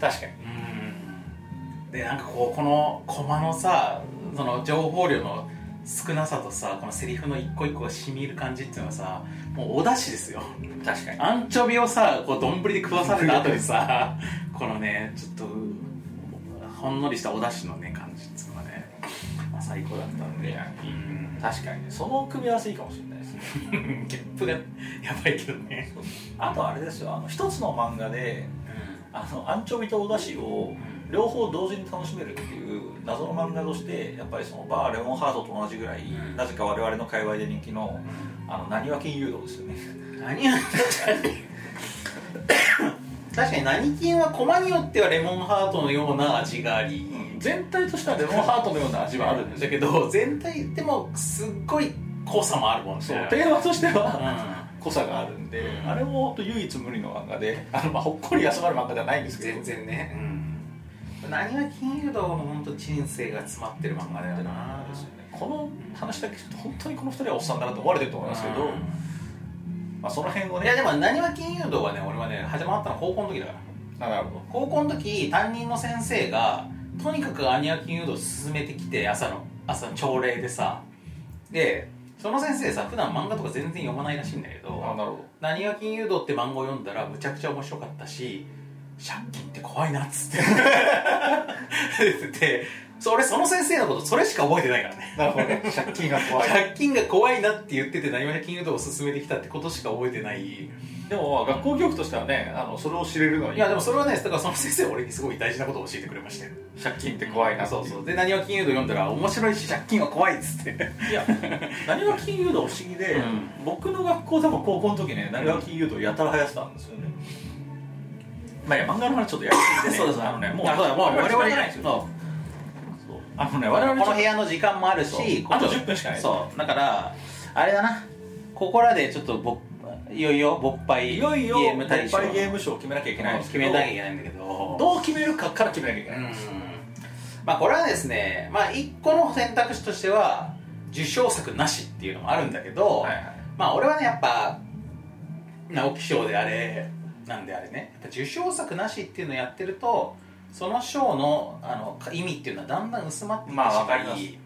確かに。うん。でなんかこうこのコマのさその情報量の少なさとさこのセリフの一個一個が染み入る感じっていうのはさもうお出汁ですよ。確かに。アンチョビをさこう丼で食わされた後にさ *laughs* このねちょっとほんのりしたお出汁のね感じっていうのがね、まあ、最高だったんで。うん確かにね。その組み合わせいいかもしれないですね。*laughs* ギャップがやばいけどね。あとあれですよ。あの一つの漫画であのアンチョビとお出汁を両方同時に楽しめるっていう謎の漫画としてやっぱりそのバーレモンハートと同じぐらい、うん。なぜか我々の界隈で人気のあの何は金誘導ですよね。*laughs* 何や確かに何金は駒によってはレモンハートのような味があり、全体としてはレモンハートのような味はあるんだけど全体でもすっごい濃さもあるもんね。そうテーマとしてはう濃さがあるんで、うん。あれも本当唯一無二の漫画であの、まあ、ほっこり休まる漫画ではないんですんけど。全然ね、うん、何は金融道の本当人生が詰まってる漫画だよなですよねこの話だけ聞くと本当にこの二人はおっさんだなと思われてると思いますけど、まあ、その辺をね。いやでもなにわ金融道はね俺はね始まったの高校の時だから。あなるほど。高校の時担任の先生がとにかくアニア金融道を進めてきて朝の朝の朝礼でさでその先生さ普段漫画とか全然読まないらしいんだけあどなるほ「なにわ金融道」って漫画を読んだらむちゃくちゃ面白かったし借金って怖いなっつって。でそれその先生のことそれしか覚えてないからね。どなるほどね。借金が怖い。借金が怖いなって言っててなにわ金融道を進めてきたってことしか覚えてない。でもまあ学校教育としてはねあのそれを知れるのはいい。やでもそれはねだからその先生は俺にすごい大事なことを教えてくれましたよ。借金って怖いな。そうそう。でなにわ金融道読んだら面白いし借金は怖いっつって。いや何は金融道不思議で、うん。僕の学校でも高校の時ね何は金融道やたら流行ってたんですよねまあ漫画の話ちょっとやりすぎてね。*laughs* あのねもうあそうだもう我々ないんですよ。そう。そう。あのね我々この部屋の時間もあるそう。しあと10分しかないそう。だからあれだな。ここらでちょっとぼいよいよ勃発いよいよゲーム大賞勃発ゲーム賞を決めなきゃいけないんですけど。決めなきゃいけないんだけど。どう決めるかから決めなきゃいけない、うん。まあこれはですねまあ一個の選択肢としては受賞作なしっていうのもあるんだけど、はいはい。まあ俺はねやっぱ直木賞であれなんであれね。やっぱ受賞作なしっていうのをやってるとその賞のあの意味っていうのはだんだん薄まってきてしまあわかまります。い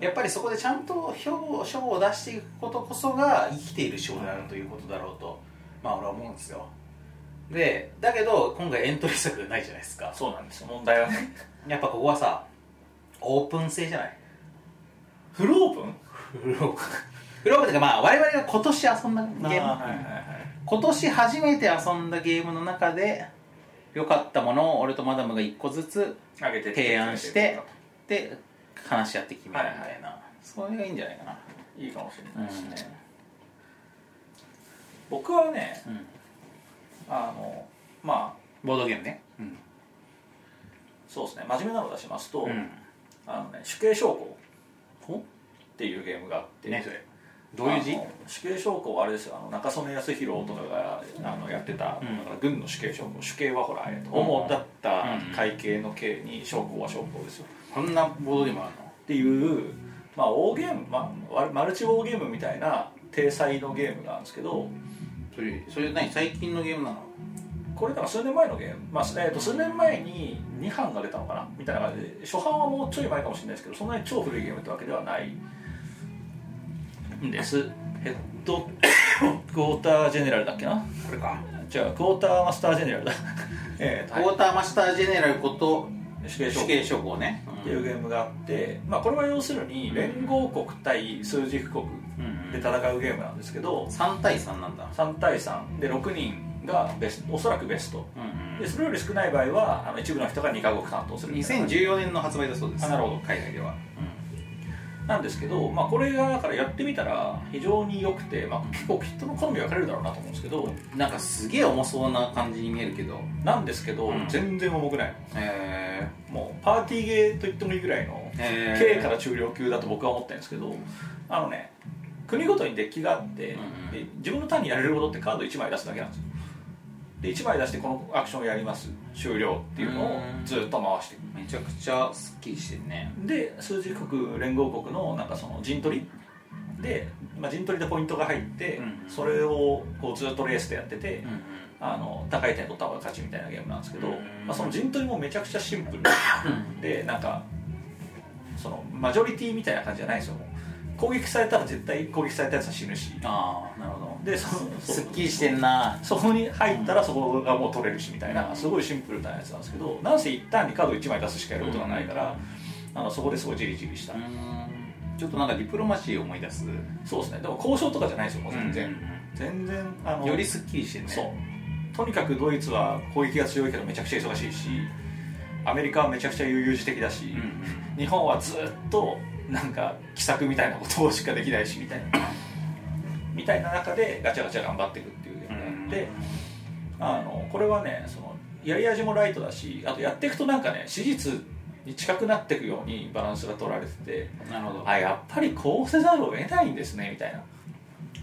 やっぱりそこでちゃんと票賞を出していくことこそが生きている賞であるということだろうとまあ俺は思うんですよ。でだけど今回エントリー作がないじゃないですか。そうなんですよ。問題はね。*laughs* やっぱここはさオープン性じゃない？フルオープン？フロープフロープっていうかまあ我々が今年遊んだゲーム、はいはいはい今年初めて遊んだゲームの中で良かったものを俺とマダムが1個ずつ提案してで話し合って決めるみたいな、それがいいんじゃないかな。いいかもしれうんないですね、僕はねうん。あのまあボードゲームね。うん。そうですね。真面目なのを出しますと、うん。あのね死刑将校ほっていうゲームがあってねどういう字？死刑将校はあれですよ。あの中曽根康弘とかがあのやってた、うん。だから軍の死刑将校死刑はほら、えっと主だったうん会計の刑に将校は将校ですよ。こん。なボードゲームあるの？っていう、まあ、大ゲーム、まあ、マルチ大ゲームみたいな体裁のゲームなんですけどそれそれ何？最近のゲームなの？これだから数年前のゲーム、まあえー、と数年前に2版が出たのかな？みたいな感じで初版はもうちょい前かもしれないですけどそんなに超古いゲームってわけではないんです。ヘッドクォータージェネラルだっけな？これか。じゃあクォーターマスタージェネラルだ。*laughs* えークォーターマスタージェネラルこと死刑将校死刑将校ねっていうゲームがあって、まあ、これは要するに連合国対数軸国うんで戦うゲームなんですけど3対3なんだ。3対3で6人がベストおそらくベスト。うんでそれより少ない場合はあの一部の人が2カ国担当するみたいな。2014年の発売だそうです。あなるほど。海外では、なんですけど、まあ、これがだからやってみたら非常に良くて、まあ、結構人の好み分かれるだろうなと思うんですけどなんかすげえ重そうな感じに見えるけどなんですけど、うん。全然重くない。へもうパーティーゲーと言ってもいいぐらいのえ軽から中量級だと僕は思ってるんですけどあのね国ごとにデッキがあって、うんうん。で自分のターンにやれることってカード1枚出すだけなんですよで1枚出してこのアクションをやります。終了っていうのをずっと回していくめちゃくちゃすっきりしてるね。で数字国連合国のなんかその陣取り。で、まあ、陣取りでポイントが入って、うん。それをこうずっとレースでやってて、あの高い点取った方が勝ちみたいなゲームなんですけど、うん。まあ、その陣取りもめちゃくちゃシンプル。でなんかそのマジョリティみたいな感じじゃないんですよ攻撃されたら絶対攻撃されたやつは死ぬし。ああなるほでそのどそうすっきりしてんな。そこに入ったらそこがもう取れるしみたいなすごいシンプルなやつなんですけどなんせ一旦にカード1枚出すしかやることがないから、あのそこですごいじりじりした、うーん。ちょっとなんかディプロマシーを思い出す。そうですね。でも交渉とかじゃないですよもう全然、うん全然。あのよりすっきりしてるね。そう。とにかくドイツは攻撃が強いけどめちゃくちゃ忙しいしアメリカはめちゃくちゃ悠々自適だし、うん。日本はずっとなんか奇策みたいなことしかできないしみたいな。みたいな中でガチャガチャ頑張っていくっていうゲームがあって、あのこれはねそのやり味もライトだしあとやっていくとなんかね史実に近くなっていくようにバランスが取られててなるほど。あやっぱりこうせざるを得ないんですねみたいな。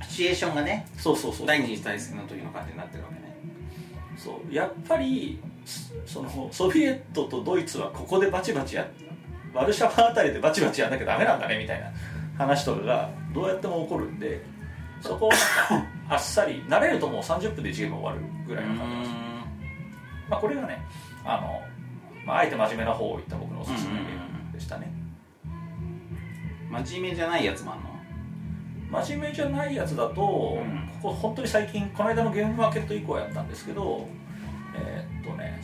シチュエーションがねそうそうそう第二次大戦の時の感じになってるわけね。そう。やっぱりそのソビエトとドイツはここでバチバチやワルシャワあたりでバチバチやんなきゃダメなんだねみたいな話とかがどうやっても起こるんでそこを *laughs* あっさり慣れるともう30分でゲーム終わるぐらいの感じです、まあ、これがねあの、まあ、あえて真面目な方を言った僕のおすすめゲームでしたね、真面目じゃないやつもあんの？真面目じゃないやつだと、ん。ここ本当に最近この間のゲームマーケット以降やったんですけど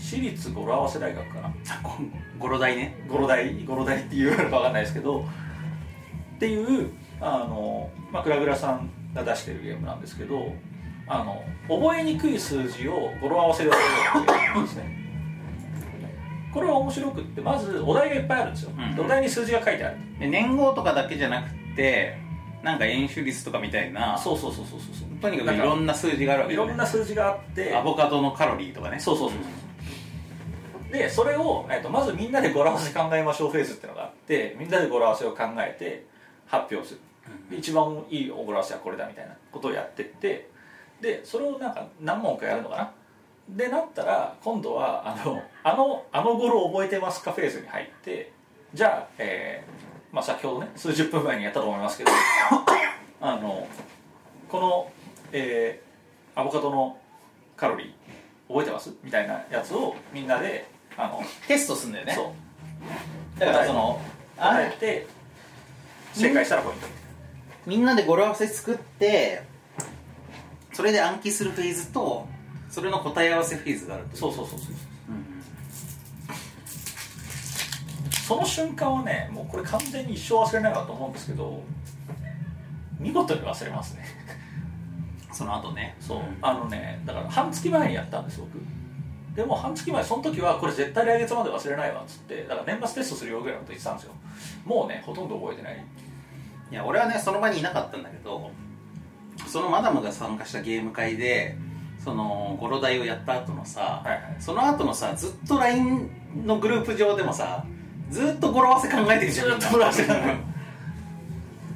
私立語呂合わせ大学かな。あこゴロ大ね。語呂大語呂大っていうのか分かんないですけど。っていうあの、まあ、グラグラさんが出してるゲームなんですけどあの覚えにくい数字を語呂合わせで覚えるっていうですね。*laughs* これは面白くってまずお題がいっぱいあるんですよ、うん。でお題に数字が書いてある。で年号とかだけじゃなくてなんか演習率とかみたいなそうそうそうそうそうとにかくいろんな数字があるわけいろんな数字があってアボカドのカロリーとかね。そうそうそうそうでそれを、えっとまずみんなで語呂合わせ考えましょうフェーズっていうのがあってみんなで語呂合わせを考えて発表する。で一番いい語呂合わせはこれだみたいなことをやってってでそれをなんか何問かやるのかな？でなったら今度はあのあのあの語呂覚えてますかフェーズに入ってじゃあ、えーまあ、先ほどね数十分前にやったと思いますけど *coughs* あのこの、えーアボカドのカロリー覚えてます？みたいなやつをみんなであの、テストすんだよね。そう。だからそのあ答えて正解したらポイント。みんなで語呂合わせ作ってそれで暗記するフェーズとそれの答え合わせフェーズがあるとそうそうそうそう。うん。その瞬間はねもうこれ完全に一生忘れないなと思うんですけど見事に忘れますね。その後ね。そう。あのねだから半月前にやったんです僕でも半月前その時はこれ絶対来月まで忘れないわっつってだから年末テストするよぐらいのこと言ってたんですよ。もうねほとんど覚えてない。いや俺はねその場にいなかったんだけどそのマダムが参加したゲーム会でそのゴロ台をやった後のさ、はいはい。その後のさずっと LINE のグループ上でもさずっと語呂合わせ考えてるじゃんずっと語呂合わせ考え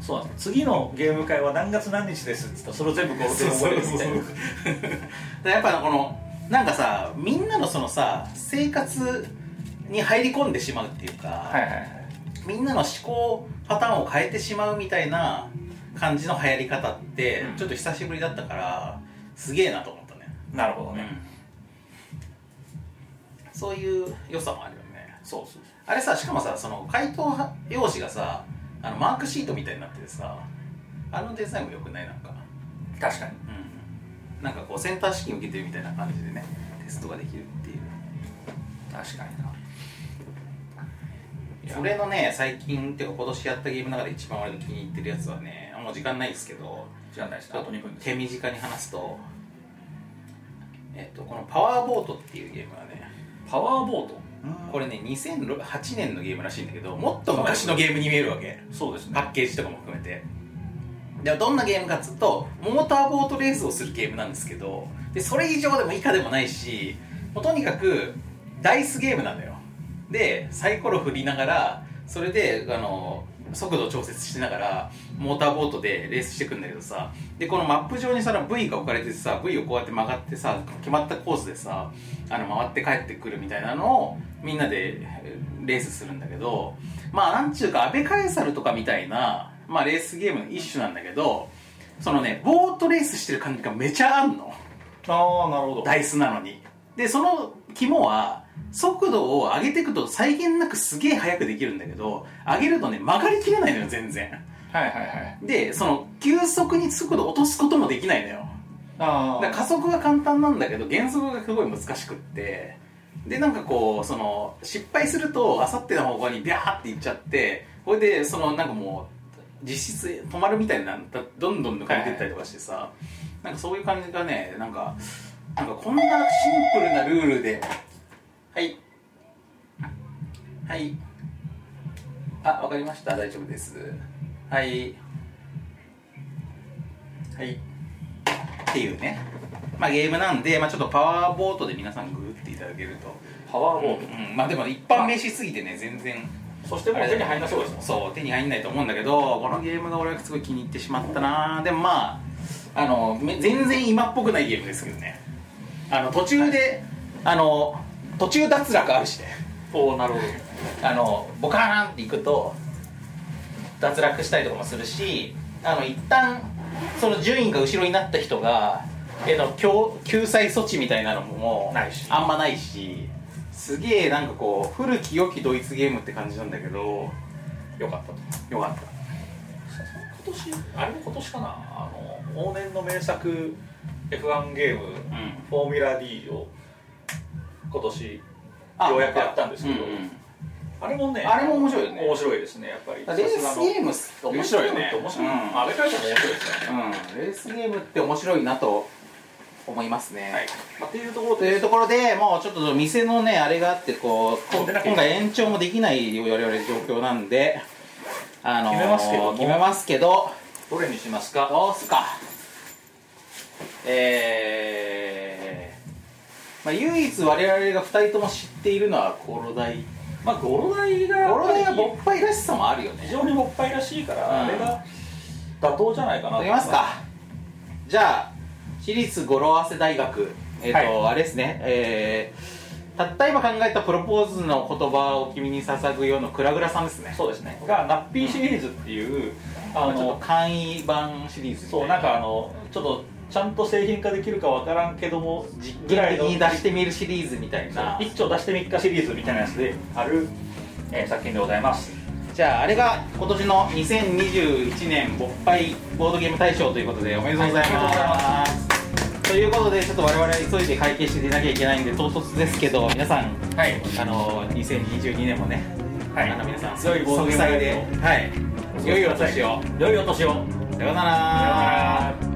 そうなんです。次のゲーム会は何月何日ですっつった。らそれを全部こう覚えるみたいな。でやっぱこのなんかさみんなのそのさ生活に入り込んでしまうっていうか、はいはいはい。みんなの思考パターンを変えてしまうみたいな感じの流行り方って、うん。ちょっと久しぶりだったからすげえなと思ったね、なるほどね、そういう良さもあるよね。そうそうあれさしかもさその回答用紙がさあのマークシートみたいになっててさあのデザインもよくない？なんか。確かに。うんなんかこうセンター試験受けてるみたいな感じでねテストができるっていう。確かにな。それのね最近っていうか今年やったゲームの中で一番俺の気に入ってるやつはねもう時間ないですけど時間ないですね。あと2分手短に話すとえっとこのパワーボートっていうゲームはねパワーボート？これね2008年のゲームらしいんだけどもっと昔のゲームに見えるわけ。そうですね。パッケージとかも含めてではどんなゲームかっつうとモーターボートレースをするゲームなんですけどでそれ以上でも以下でもないしもうとにかくダイスゲームなのよ。でサイコロ振りながらそれであの速度調節しながらモーターボートでレースしてくんだけどさでこのマップ上にさ V が置かれててさ V をこうやって曲がってさ決まったコースでさあの回って帰ってくるみたいなのをみんなでレースするんだけどまあなんちゅうかアベカエサルとかみたいな、まあ、レースゲームの一種なんだけどそのねボートレースしてる感じがめちゃあんの。ああなるほど。ダイスなのに。でその肝は速度を上げていくと際限なくすげえ速くできるんだけど上げるとね曲がりきれないのよ全然。はいはいはい。でその急速に速度を落とすこともできないのよ。あだから加速が簡単なんだけど減速がすごい難しくって。でなんかこうその失敗するとあさっての方向にビャーっていっちゃってこれでそのなんかもう実質止まるみたいになったどんどん抜かれてったりとかしてさ、なんかそういう感じがねなんかなんかこんなシンプルなルールではい。はい。あわかりました。大丈夫です。はい。はい。っていうね、まあ、ゲームなんで、まあ、ちょっとパワーボートで皆さんグーっていただけると、パワーボート、うん、まあでも一般名詞すぎてね全然そしてもう手に入んなそうですもんそう手に入んないと思うんだけどこのゲームが俺はすごい気に入ってしまったな。でもまああのめ全然今っぽくないゲームですけどね。あの途中であの途中脱落あるしね。おおなるほど。あのボカーンっていくと脱落したりとかもするしあの一旦その順位が後ろになった人がえの救救済措置みたいなのもないし。あんまないしすげえなんかこう古き良きドイツゲームって感じなんだけどよかったと。よかった。今年あれも今年かな？あの往年の名作 F1 ゲーム、フォーミュラ D を今年あようやくやったんですけど、うんうん。あれもねあれも面白いよね。面白いですねやっぱり。レースゲーム面白いよね。うん。あれからしても面白いですよね、うん、レースゲームって面白いなと思いますね、はい。まあ、っていうところというところでもうちょっと店のねあれがあってこう今回延長もできない我々状況なんであのー決めますけども。決めますけど。どれにしますか？どうすか？えー、まあ唯一我々が2人とも知っているのはゴロダイ。まあゴロダイがゴロダイは勃発らしさもあるよね。非常に勃発らしいから、うん。あれが妥当じゃないかなといきますか。じゃあ私立語呂合わせ大学。えっ、と、はあれですね。えー、たった今考えたプロポーズの言葉を君に捧ぐようのクラグラさんですね。そうですね。がナッピーシリーズっていう、ああのちょっとの簡易版シリーズそうなんかあのちょっとちゃんと製品化できるかわからんけども実験的に出してみるシリーズみたいな。一丁出してみっかシリーズみたいなやつである、えー作品でございますじゃああれが今年の2021年勃発ボードゲーム大賞ということでおめでとうございはいおめでとうございます、ということでちょっと我々急いで会計して出なきゃいけないんで唐突ですけど皆さんはい。あの2022年もね、はい。あの皆さん強いボードゲーム息災ではい良いお年を。良いお年を。さようなら。さようなら